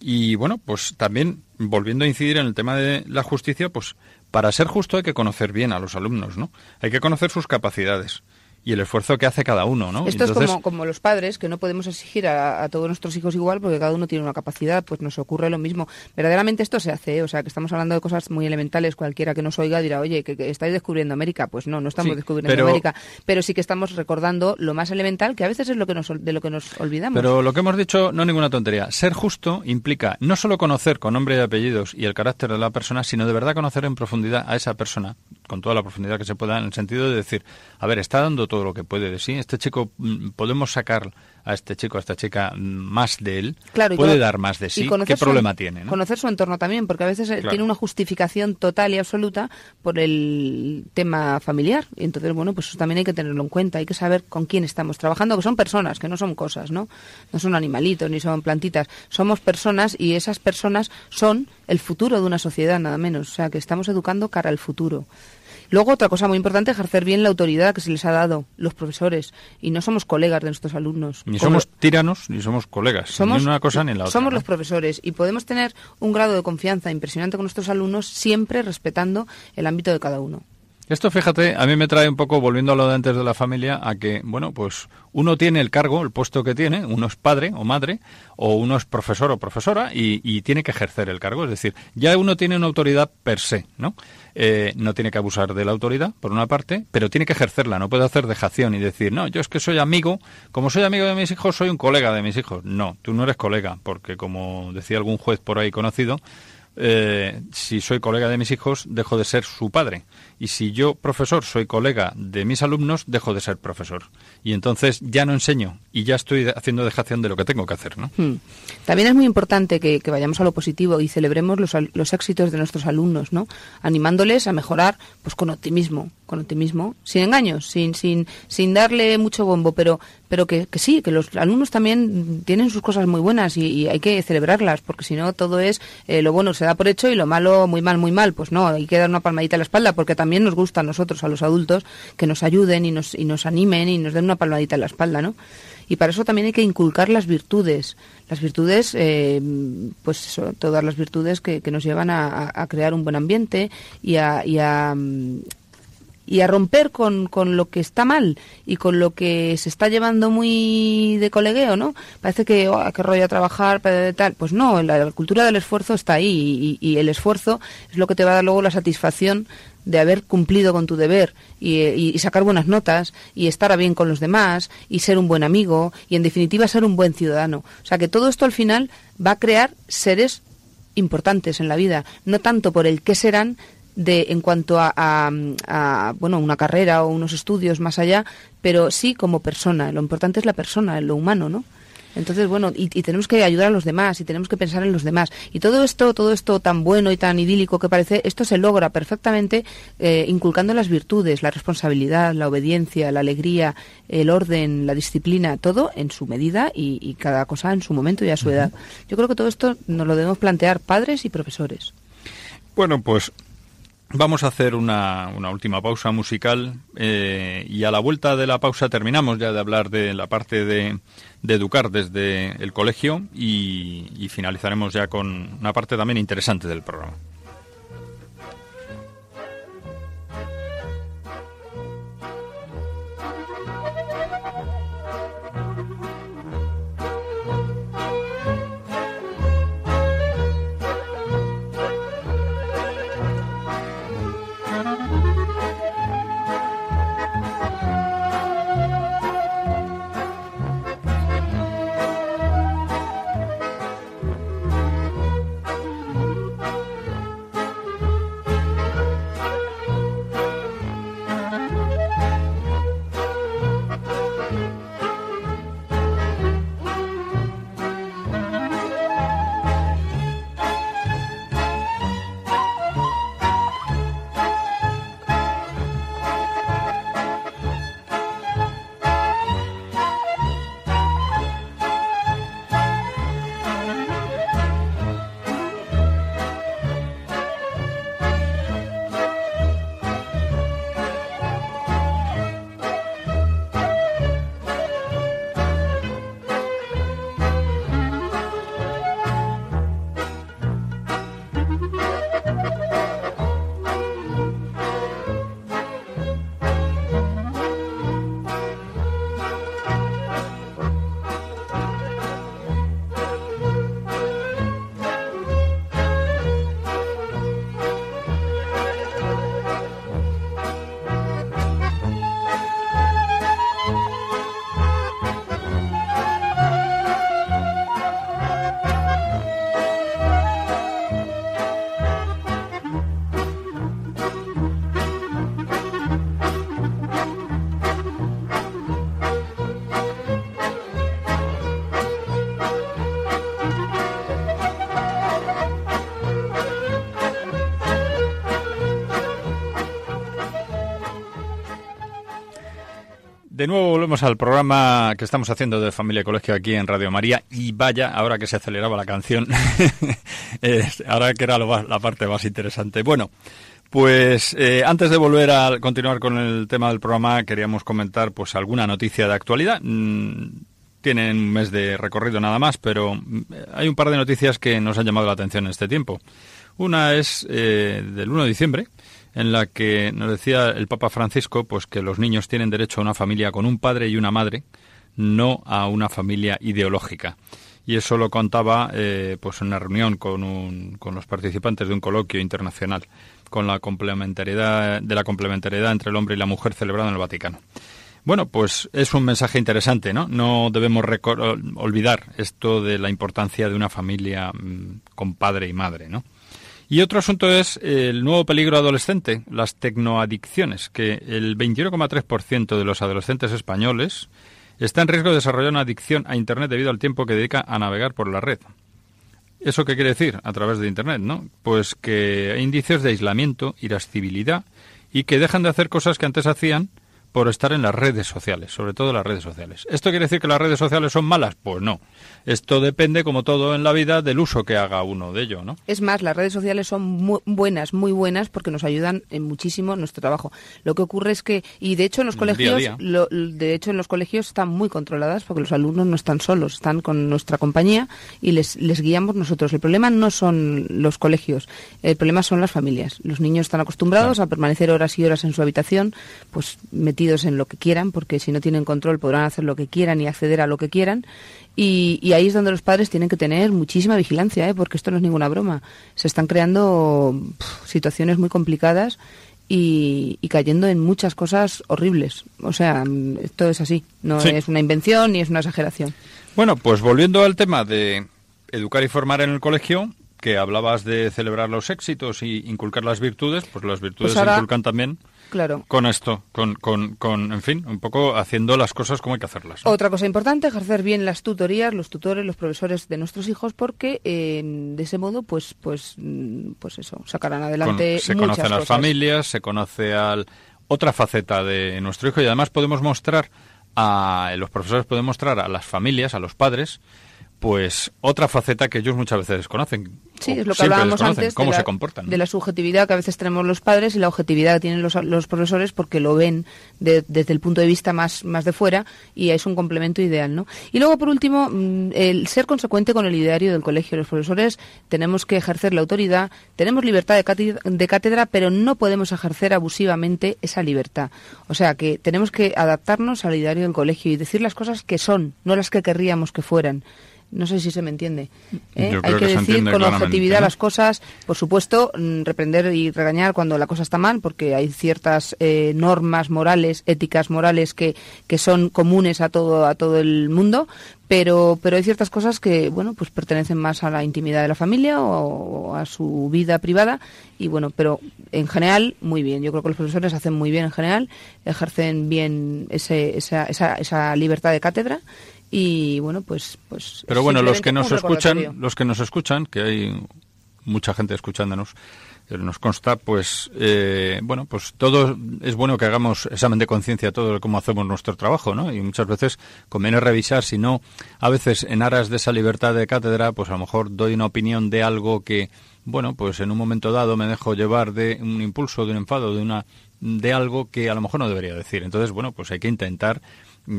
Y bueno, pues también volviendo a incidir en el tema de la justicia, pues para ser justo hay que conocer bien a los alumnos, ¿no? Hay que conocer sus capacidades y el esfuerzo que hace cada uno, ¿no? Esto Entonces, es como, como los padres, que no podemos exigir a, a todos nuestros hijos igual porque cada uno tiene una capacidad, pues nos ocurre lo mismo. Verdaderamente esto se hace, ¿eh? o sea, que estamos hablando de cosas muy elementales. Cualquiera que nos oiga dirá, oye, que, que estáis descubriendo América. Pues no, no estamos Sí, descubriendo pero- América, pero sí que estamos recordando lo más elemental, que a veces es lo que nos, de lo que nos olvidamos. Pero lo que hemos dicho no es ninguna tontería. Ser justo implica no solo conocer con nombre y apellidos y el carácter de la persona, sino de verdad conocer en profundidad a esa persona, con toda la profundidad que se pueda, en el sentido de decir, a ver, está dando todo lo que puede de sí. Este chico, mm, podemos sacar a este chico, a esta chica, mm, más de él. Claro, puede dar más de y sí. conocer ¿Qué su- problema tiene? ¿no? Conocer su entorno también, porque a veces eh, Claro. tiene una justificación total y absoluta por el tema familiar. Y entonces, bueno, pues eso también hay que tenerlo en cuenta. Hay que saber con quién estamos trabajando, que son personas, que no son cosas, ¿no? No son animalitos ni son plantitas. Somos personas y esas personas son el futuro de una sociedad, nada menos. O sea, que estamos educando cara al futuro. Luego, otra cosa muy importante, ejercer bien la autoridad que se les ha dado los profesores. Y no somos colegas de nuestros alumnos. Ni Como- somos tiranos, ni somos colegas. somos, ni una cosa ni la otra. somos ¿no? los profesores y podemos tener un grado de confianza impresionante con nuestros alumnos siempre respetando el ámbito de cada uno. Esto, fíjate, a mí me trae un poco, volviendo a lo de antes de la familia, a que, bueno, pues uno tiene el cargo, el puesto que tiene, uno es padre o madre, o uno es profesor o profesora, y, y tiene que ejercer el cargo. Es decir, ya uno tiene una autoridad per se, ¿no? Eh, no tiene que abusar de la autoridad, por una parte, pero tiene que ejercerla, no puede hacer dejación y decir, no, yo es que soy amigo, como soy amigo de mis hijos, soy un colega de mis hijos. No, tú no eres colega, porque como decía algún juez por ahí conocido, eh, si soy colega de mis hijos, dejo de ser su padre. Y si yo, profesor, soy colega de mis alumnos, dejo de ser profesor. Y entonces ya no enseño y ya estoy haciendo dejación de lo que tengo que hacer, ¿no? Hmm. También es muy importante que, que vayamos a lo positivo y celebremos los, los éxitos de nuestros alumnos, ¿no? Animándoles a mejorar, pues con optimismo, con optimismo, sin engaños, sin, sin, sin darle mucho bombo, pero, pero que, que sí, que los alumnos también tienen sus cosas muy buenas y, y hay que celebrarlas, porque si no todo es eh, lo bueno se da por hecho y lo malo muy mal, muy mal. Pues no, hay que dar una palmadita a la espalda, porque también nos gusta a nosotros, a los adultos, que nos ayuden y nos, y nos animen y nos den una palmadita en la espalda, ¿no? Y para eso también hay que inculcar las virtudes. Las virtudes, eh, pues eso, todas las virtudes que, nos llevan a, crear un buen ambiente y a, y a, y a romper con, con lo que está mal y con lo que se está llevando muy de colegueo, ¿no? Parece que, oh, qué rollo a trabajar, tal. Pues no, la, la cultura del esfuerzo está ahí y, y el esfuerzo es lo que te va a dar luego la satisfacción de haber cumplido con tu deber y, sacar buenas notas y estar bien con los demás y ser un buen amigo y en definitiva ser un buen ciudadano. O sea que todo esto al final va a crear seres importantes en la vida, no tanto por el qué serán de en cuanto a, a- a, bueno una carrera o unos estudios más allá, pero sí como persona. Lo importante es la persona, lo humano, ¿no? Entonces, bueno, y, y tenemos que ayudar a los demás y tenemos que pensar en los demás. Y todo esto, todo esto tan bueno y tan idílico que parece, esto se logra perfectamente eh, inculcando las virtudes, la responsabilidad, la obediencia, la alegría, el orden, la disciplina, todo en su medida y, y cada cosa en su momento y a su edad. Yo creo que todo esto nos lo debemos plantear padres y profesores. Bueno, pues vamos a hacer una, una última pausa musical eh, y a la vuelta de la pausa terminamos ya de hablar de la parte de, educar desde el colegio y finalizaremos ya con una parte también interesante del programa. De nuevo volvemos al programa que estamos haciendo de Familia y Colegio aquí en Radio María. Y vaya, ahora que se aceleraba la canción, ahora que era la parte más interesante. Bueno, pues eh, antes de volver a continuar con el tema del programa, queríamos comentar pues alguna noticia de actualidad. Mm, tienen un mes de recorrido nada más, pero mm, hay un par de noticias que nos han llamado la atención en este tiempo. Una es eh, del 1 de diciembre, en la que nos decía el Papa Francisco pues que los niños tienen derecho a una familia con un padre y una madre, no a una familia ideológica. Y eso lo contaba eh, pues en una reunión con, un- con los participantes de un coloquio internacional con la complementariedad de la complementariedad entre el hombre y la mujer celebrado en el Vaticano. Bueno, pues es un mensaje interesante, ¿no? No debemos olvidar esto de la importancia de una familia mm, con padre y madre, ¿no? Y otro asunto es el nuevo peligro adolescente, las tecnoadicciones, que el 21,3% de los adolescentes españoles está en riesgo de desarrollar una adicción a Internet debido al tiempo que dedica a navegar por la red. ¿Eso qué quiere decir a través de Internet, no? Pues que hay indicios de aislamiento, irascibilidad y que dejan de hacer cosas que antes hacían por estar en las redes sociales, sobre todo las redes sociales. ¿Esto quiere decir que las redes sociales son malas? Pues no. Esto depende, como todo en la vida, del uso que haga uno de ello, ¿no? Es más, las redes sociales son muy buenas, muy buenas, porque nos ayudan en muchísimo en nuestro trabajo. Lo que ocurre es que, y de hecho en los El colegios, día. lo- de hecho en los colegios están muy controladas, porque los alumnos no están solos, están con nuestra compañía y les, les guiamos nosotros. El problema no son los colegios, el problema son las familias. Los niños están acostumbrados a permanecer horas y horas en su habitación, pues metidos en lo que quieran, porque si no tienen control podrán hacer lo que quieran y acceder a lo que quieran. Y, y ahí es donde los padres tienen que tener muchísima vigilancia, ¿eh? porque esto no es ninguna broma. Se están creando situaciones muy complicadas y, y cayendo en muchas cosas horribles. O sea, mm, esto es así. No Sí. es una invención ni es una exageración. Bueno, pues volviendo al tema de educar y formar en el colegio, que hablabas de celebrar los éxitos y inculcar las virtudes, pues las virtudes Pues ahora- se inculcan también Claro. con esto, con, con, con, en fin, un poco haciendo las cosas como hay que hacerlas. ¿no? Otra cosa importante, ejercer bien las tutorías, los tutores, los profesores de nuestros hijos, porque eh, de ese modo, pues, pues, mm, pues eso, sacarán Con- adelante se muchas conocen las cosas. familias, se conoce al otra faceta de nuestro hijo y además podemos mostrar a los profesores pueden mostrar a las familias, a los padres, pues otra faceta que ellos muchas veces desconocen. Sí, es lo que hablábamos antes cómo de la, se comportan. de la subjetividad que a veces tenemos los padres y la objetividad que tienen los, los profesores porque lo ven de- desde el punto de vista más, más de fuera y es un complemento ideal, ¿no? Y luego, por último, mm, el ser consecuente con el ideario del colegio. Los profesores tenemos que ejercer la autoridad, tenemos libertad de cátedra, de cátedra, pero no podemos ejercer abusivamente esa libertad. O sea, que tenemos que adaptarnos al ideario del colegio y decir las cosas que son, no las que querríamos que fueran. No sé si se me entiende. ¿eh? Hay que decir con objetividad ¿no? las cosas, por supuesto, mm, reprender y regañar cuando la cosa está mal, porque hay ciertas eh, normas morales, éticas morales que, que son comunes a todo a todo el mundo, pero pero hay ciertas cosas que bueno pues pertenecen más a la intimidad de la familia o, o a su vida privada y bueno, pero en general muy bien. Yo creo que los profesores hacen muy bien en general, ejercen bien ese, esa, esa, esa libertad de cátedra. Y bueno, pues. pues Pero bueno, los que nos escuchan, los que nos escuchan, que hay mucha gente escuchándonos, nos consta, pues, eh, bueno, pues todo es bueno que hagamos examen de conciencia todo de cómo hacemos nuestro trabajo, ¿no? Y muchas veces conviene revisar, si no, a veces en aras de esa libertad de cátedra, pues a lo mejor doy una opinión de algo que, bueno, pues en un momento dado me dejo llevar de un impulso, de un enfado, de una de algo que a lo mejor no debería decir. Entonces, bueno, pues hay que intentar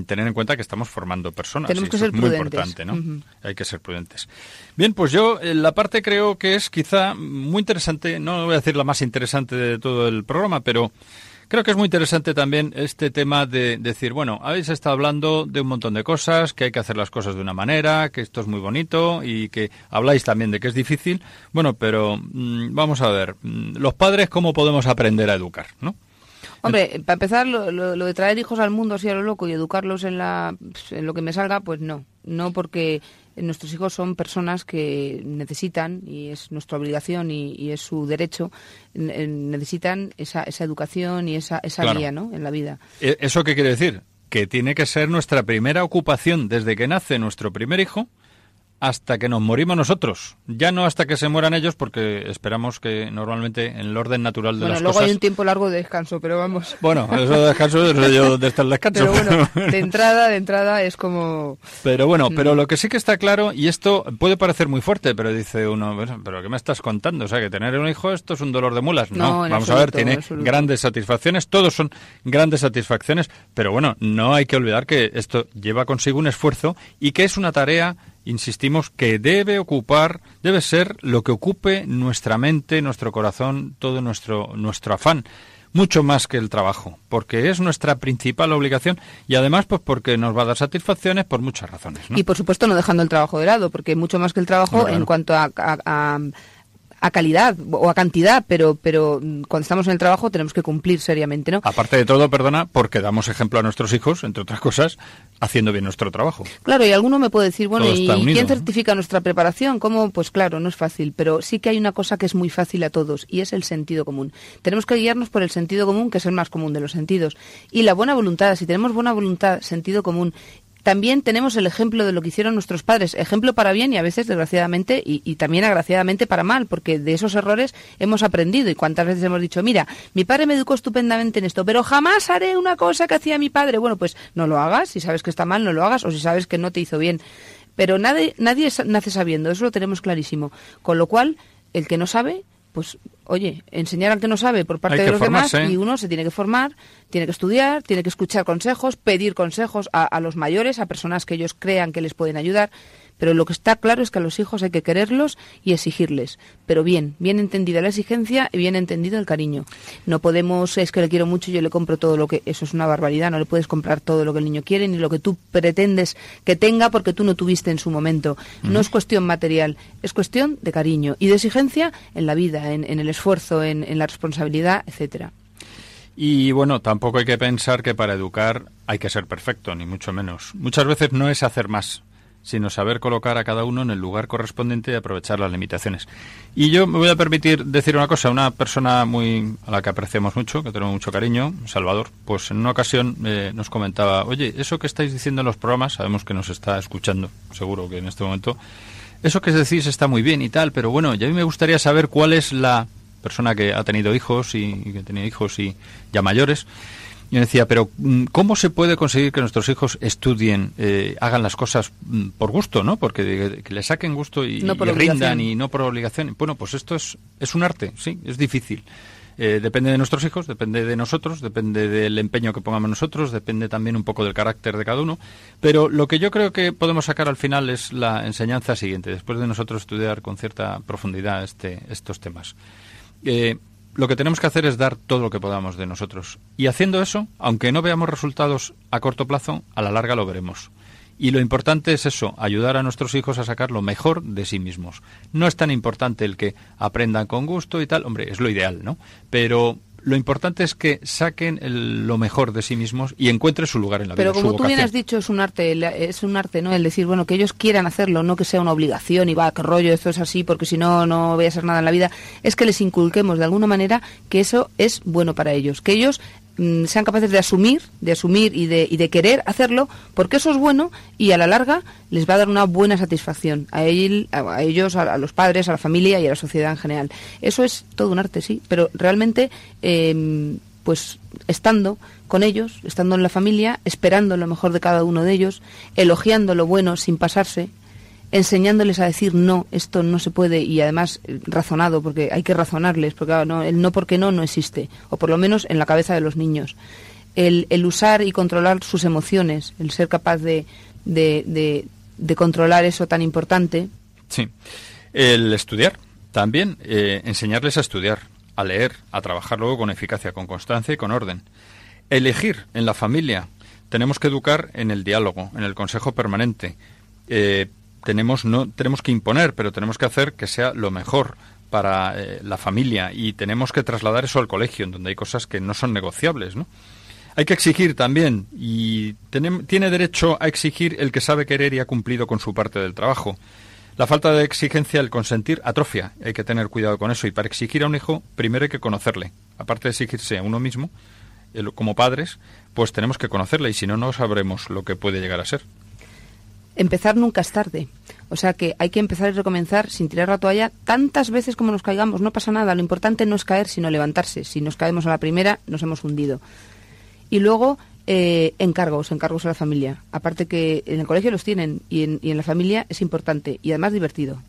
tener en cuenta que estamos formando personas. Tenemos y que eso ser es muy prudentes. importante, ¿no? Hay que ser prudentes. Bien, pues yo eh, la parte creo que es quizá muy interesante, no voy a decir la más interesante de todo el programa, pero creo que es muy interesante también este tema de decir, bueno, habéis estado hablando de un montón de cosas, que hay que hacer las cosas de una manera, que esto es muy bonito y que habláis también de que es difícil. Bueno, pero mm, vamos a ver, mm, los padres cómo podemos aprender a educar, ¿no? Hombre, para empezar, lo, lo- lo de traer hijos al mundo así a lo loco y educarlos en, la, en lo que me salga, pues no. No porque nuestros hijos son personas que necesitan, y es nuestra obligación y, y es su derecho, eh, necesitan esa, esa educación y esa, esa Claro. guía ¿no? en la vida. E- ¿Eso qué quiere decir? Que tiene que ser nuestra primera ocupación desde que nace nuestro primer hijo, hasta que nos morimos nosotros. Ya no hasta que se mueran ellos, porque esperamos que normalmente en el orden natural de Bueno, las luego cosas... hay un tiempo largo de descanso, pero vamos. Bueno, eso de descanso, eso yo de estar descanso. Pero bueno, de entrada, de entrada es como... Pero bueno, Mm. pero lo que sí que está claro, y esto puede parecer muy fuerte, pero dice uno, "Bueno, ¿pero qué me estás contando? O sea, que tener un hijo, esto es un dolor de mulas. No, No, vamos a ver, tiene grandes satisfacciones, todos son grandes satisfacciones, pero bueno, no hay que olvidar que esto lleva consigo un esfuerzo y que es una tarea, insistimos, que debe ocupar, debe ser lo que ocupe nuestra mente, nuestro corazón, todo nuestro, nuestro afán mucho más que el trabajo, porque es nuestra principal obligación y además pues porque nos va a dar satisfacciones por muchas razones. ¿no? Y por supuesto no dejando el trabajo de lado, porque mucho más que el trabajo Claro. en cuanto a, a- a- a calidad o a cantidad, pero, pero mm, cuando estamos en el trabajo tenemos que cumplir seriamente, ¿no? Aparte de todo, perdona, porque damos ejemplo a nuestros hijos, entre otras cosas, haciendo bien nuestro trabajo. Claro, y alguno me puede decir, bueno, ¿y unido, quién ¿no? certifica nuestra preparación? ¿Cómo? Pues claro, no es fácil, pero sí que hay una cosa que es muy fácil a todos y es el sentido común. Tenemos que guiarnos por el sentido común, que es el más común de los sentidos. Y la buena voluntad, si tenemos buena voluntad, sentido común, también tenemos el ejemplo de lo que hicieron nuestros padres, ejemplo para bien y a veces, desgraciadamente, y, también agraciadamente para mal, porque de esos errores hemos aprendido y cuántas veces hemos dicho, mira, mi padre me educó estupendamente en esto, pero jamás haré una cosa que hacía mi padre. Bueno, pues no lo hagas, si sabes que está mal, no lo hagas, o si sabes que no te hizo bien. Pero nadie, nadie nace sabiendo, eso lo tenemos clarísimo. Con lo cual, el que no sabe, pues, oye, enseñar al que no sabe por parte Hay de los demás formarse. y uno se tiene que formar, tiene que estudiar, tiene que escuchar consejos, pedir consejos a, a los mayores, a personas que ellos crean que les pueden ayudar. Pero lo que está claro es que a los hijos hay que quererlos y exigirles. Pero bien, bien entendida la exigencia y bien entendido el cariño. No podemos, es que le quiero mucho y yo le compro todo lo que... Eso es una barbaridad, no le puedes comprar todo lo que el niño quiere ni lo que tú pretendes que tenga porque tú no tuviste en su momento. No es cuestión material, es cuestión de cariño y de exigencia en la vida, en, en el esfuerzo, en, en la responsabilidad, etcétera. Y bueno, tampoco hay que pensar que para educar hay que ser perfecto, ni mucho menos. Muchas veces no es hacer más, sino saber colocar a cada uno en el lugar correspondiente y aprovechar las limitaciones. Y yo me voy a permitir decir una cosa, una persona muy a la que apreciamos mucho, que tenemos mucho cariño, Salvador, pues en una ocasión eh, nos comentaba, oye, eso que estáis diciendo en los programas, sabemos que nos está escuchando, seguro que en este momento, eso que decís está muy bien y tal, pero bueno, ya a mí me gustaría saber cuál es la persona que ha tenido hijos y, y que tenía hijos y ya mayores. Y me decía, pero mm, ¿cómo se puede conseguir que nuestros hijos estudien, eh, hagan las cosas mm, por gusto, ¿no? Porque de- que le saquen gusto y, No y rindan y no por obligación. Bueno, pues esto es, es un arte, sí, es difícil. Eh, depende de nuestros hijos, depende de nosotros, depende del empeño que pongamos nosotros, depende también un poco del carácter de cada uno. Pero lo que yo creo que podemos sacar al final es la enseñanza siguiente, después de nosotros estudiar con cierta profundidad este, estos temas. Eh, lo que tenemos que hacer es dar todo lo que podamos de nosotros. Y haciendo eso, aunque no veamos resultados a corto plazo, a la larga lo veremos. Y lo importante es eso, ayudar a nuestros hijos a sacar lo mejor de sí mismos. No es tan importante el que aprendan con gusto y tal, hombre, es lo ideal, ¿no? Pero lo importante es que saquen el- lo mejor de sí mismos y encuentren su lugar en la Pero vida. como su tú bien has dicho, es un arte, el- es un arte, ¿no? El decir, bueno, que ellos quieran hacerlo, no que sea una obligación y va, qué rollo, esto es así, porque si no, no voy a hacer nada en la vida. Es que les inculquemos de alguna manera que eso es bueno para ellos, que ellos mm, sean capaces de asumir, de asumir y de, y de querer hacerlo, porque eso es bueno y a la larga les va a dar una buena satisfacción a, a ellos, a, a los padres, a la familia y a la sociedad en general. Eso es todo un arte, sí, pero realmente, eh, pues estando con ellos, estando en la familia, esperando lo mejor de cada uno de ellos, elogiando lo bueno sin pasarse, enseñándoles a decir no, esto no se puede y además eh, razonado, porque hay que razonarles, porque claro, no, el no porque no no existe, o por lo menos en la cabeza de los niños. El, el usar y controlar sus emociones, el ser capaz de, de, de- de controlar eso tan importante, Sí. El estudiar también, eh, enseñarles a estudiar, a leer, a trabajar luego con eficacia, con constancia y con orden. Elegir en la familia. Tenemos que educar en el diálogo, en el consejo permanente. Eh, tenemos, no tenemos que imponer, pero tenemos que hacer que sea lo mejor para eh, la familia y tenemos que trasladar eso al colegio, en donde hay cosas que no son negociables, ¿no? Hay que exigir también, y tenem- tiene derecho a exigir el que sabe querer y ha cumplido con su parte del trabajo. La falta de exigencia, el consentir, atrofia. Hay que tener cuidado con eso. Y para exigir a un hijo, primero hay que conocerle. Aparte de exigirse a uno mismo, como padres, pues tenemos que conocerle y si no, no sabremos lo que puede llegar a ser. Empezar nunca es tarde. O sea que hay que empezar y recomenzar sin tirar la toalla tantas veces como nos caigamos. No pasa nada. Lo importante no es caer, sino levantarse. Si nos caemos a la primera, nos hemos hundido. Y luego, eh, encargos, encargos a la familia. Aparte que en el colegio los tienen y en, y en la familia es importante y además divertido.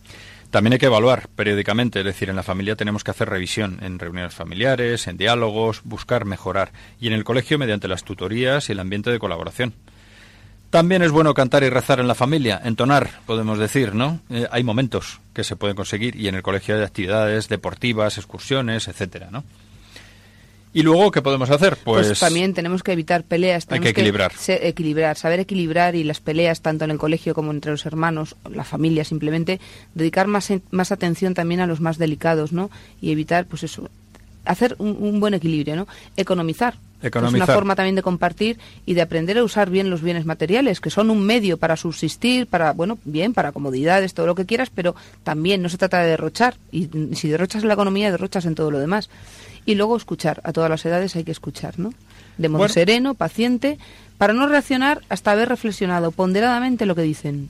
También hay que evaluar periódicamente, es decir, en la familia tenemos que hacer revisión en reuniones familiares, en diálogos, buscar mejorar y en el colegio mediante las tutorías y el ambiente de colaboración. También es bueno cantar y rezar en la familia, entonar, podemos decir, ¿no? Eh, hay momentos que se pueden conseguir y en el colegio hay actividades deportivas, excursiones, etcétera, ¿no? Y luego, ¿qué podemos hacer? Pues, Pues, también tenemos que evitar peleas. Hay tenemos que equilibrar. equilibrar, saber equilibrar y las peleas tanto en el colegio como entre los hermanos, la familia simplemente, dedicar más, más atención también a los más delicados, ¿no? Y evitar, pues eso, hacer un, un buen equilibrio, ¿no? Economizar. Es una forma también de compartir y de aprender a usar bien los bienes materiales, que son un medio para subsistir, para, bueno, bien, para comodidades, todo lo que quieras, pero también no se trata de derrochar. Y si derrochas en la economía, derrochas en todo lo demás. Y luego escuchar, a todas las edades hay que escuchar, ¿no? De modo Bueno. sereno, paciente, para no reaccionar hasta haber reflexionado ponderadamente lo que dicen.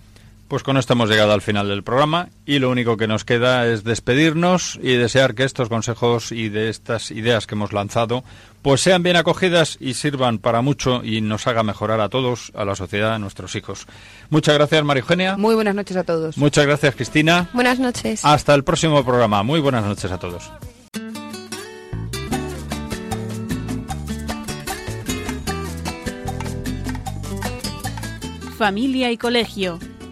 Pues con esto hemos llegado al final del programa y lo único que nos queda es despedirnos y desear que estos consejos y de estas ideas que hemos lanzado pues sean bien acogidas y sirvan para mucho y nos haga mejorar a todos, a la sociedad, a nuestros hijos. Muchas gracias, María Eugenia. Muy buenas noches a todos. Muchas gracias, Cristina. Buenas noches. Hasta el próximo programa. Muy buenas noches a todos. Familia y Colegio,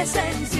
presencia.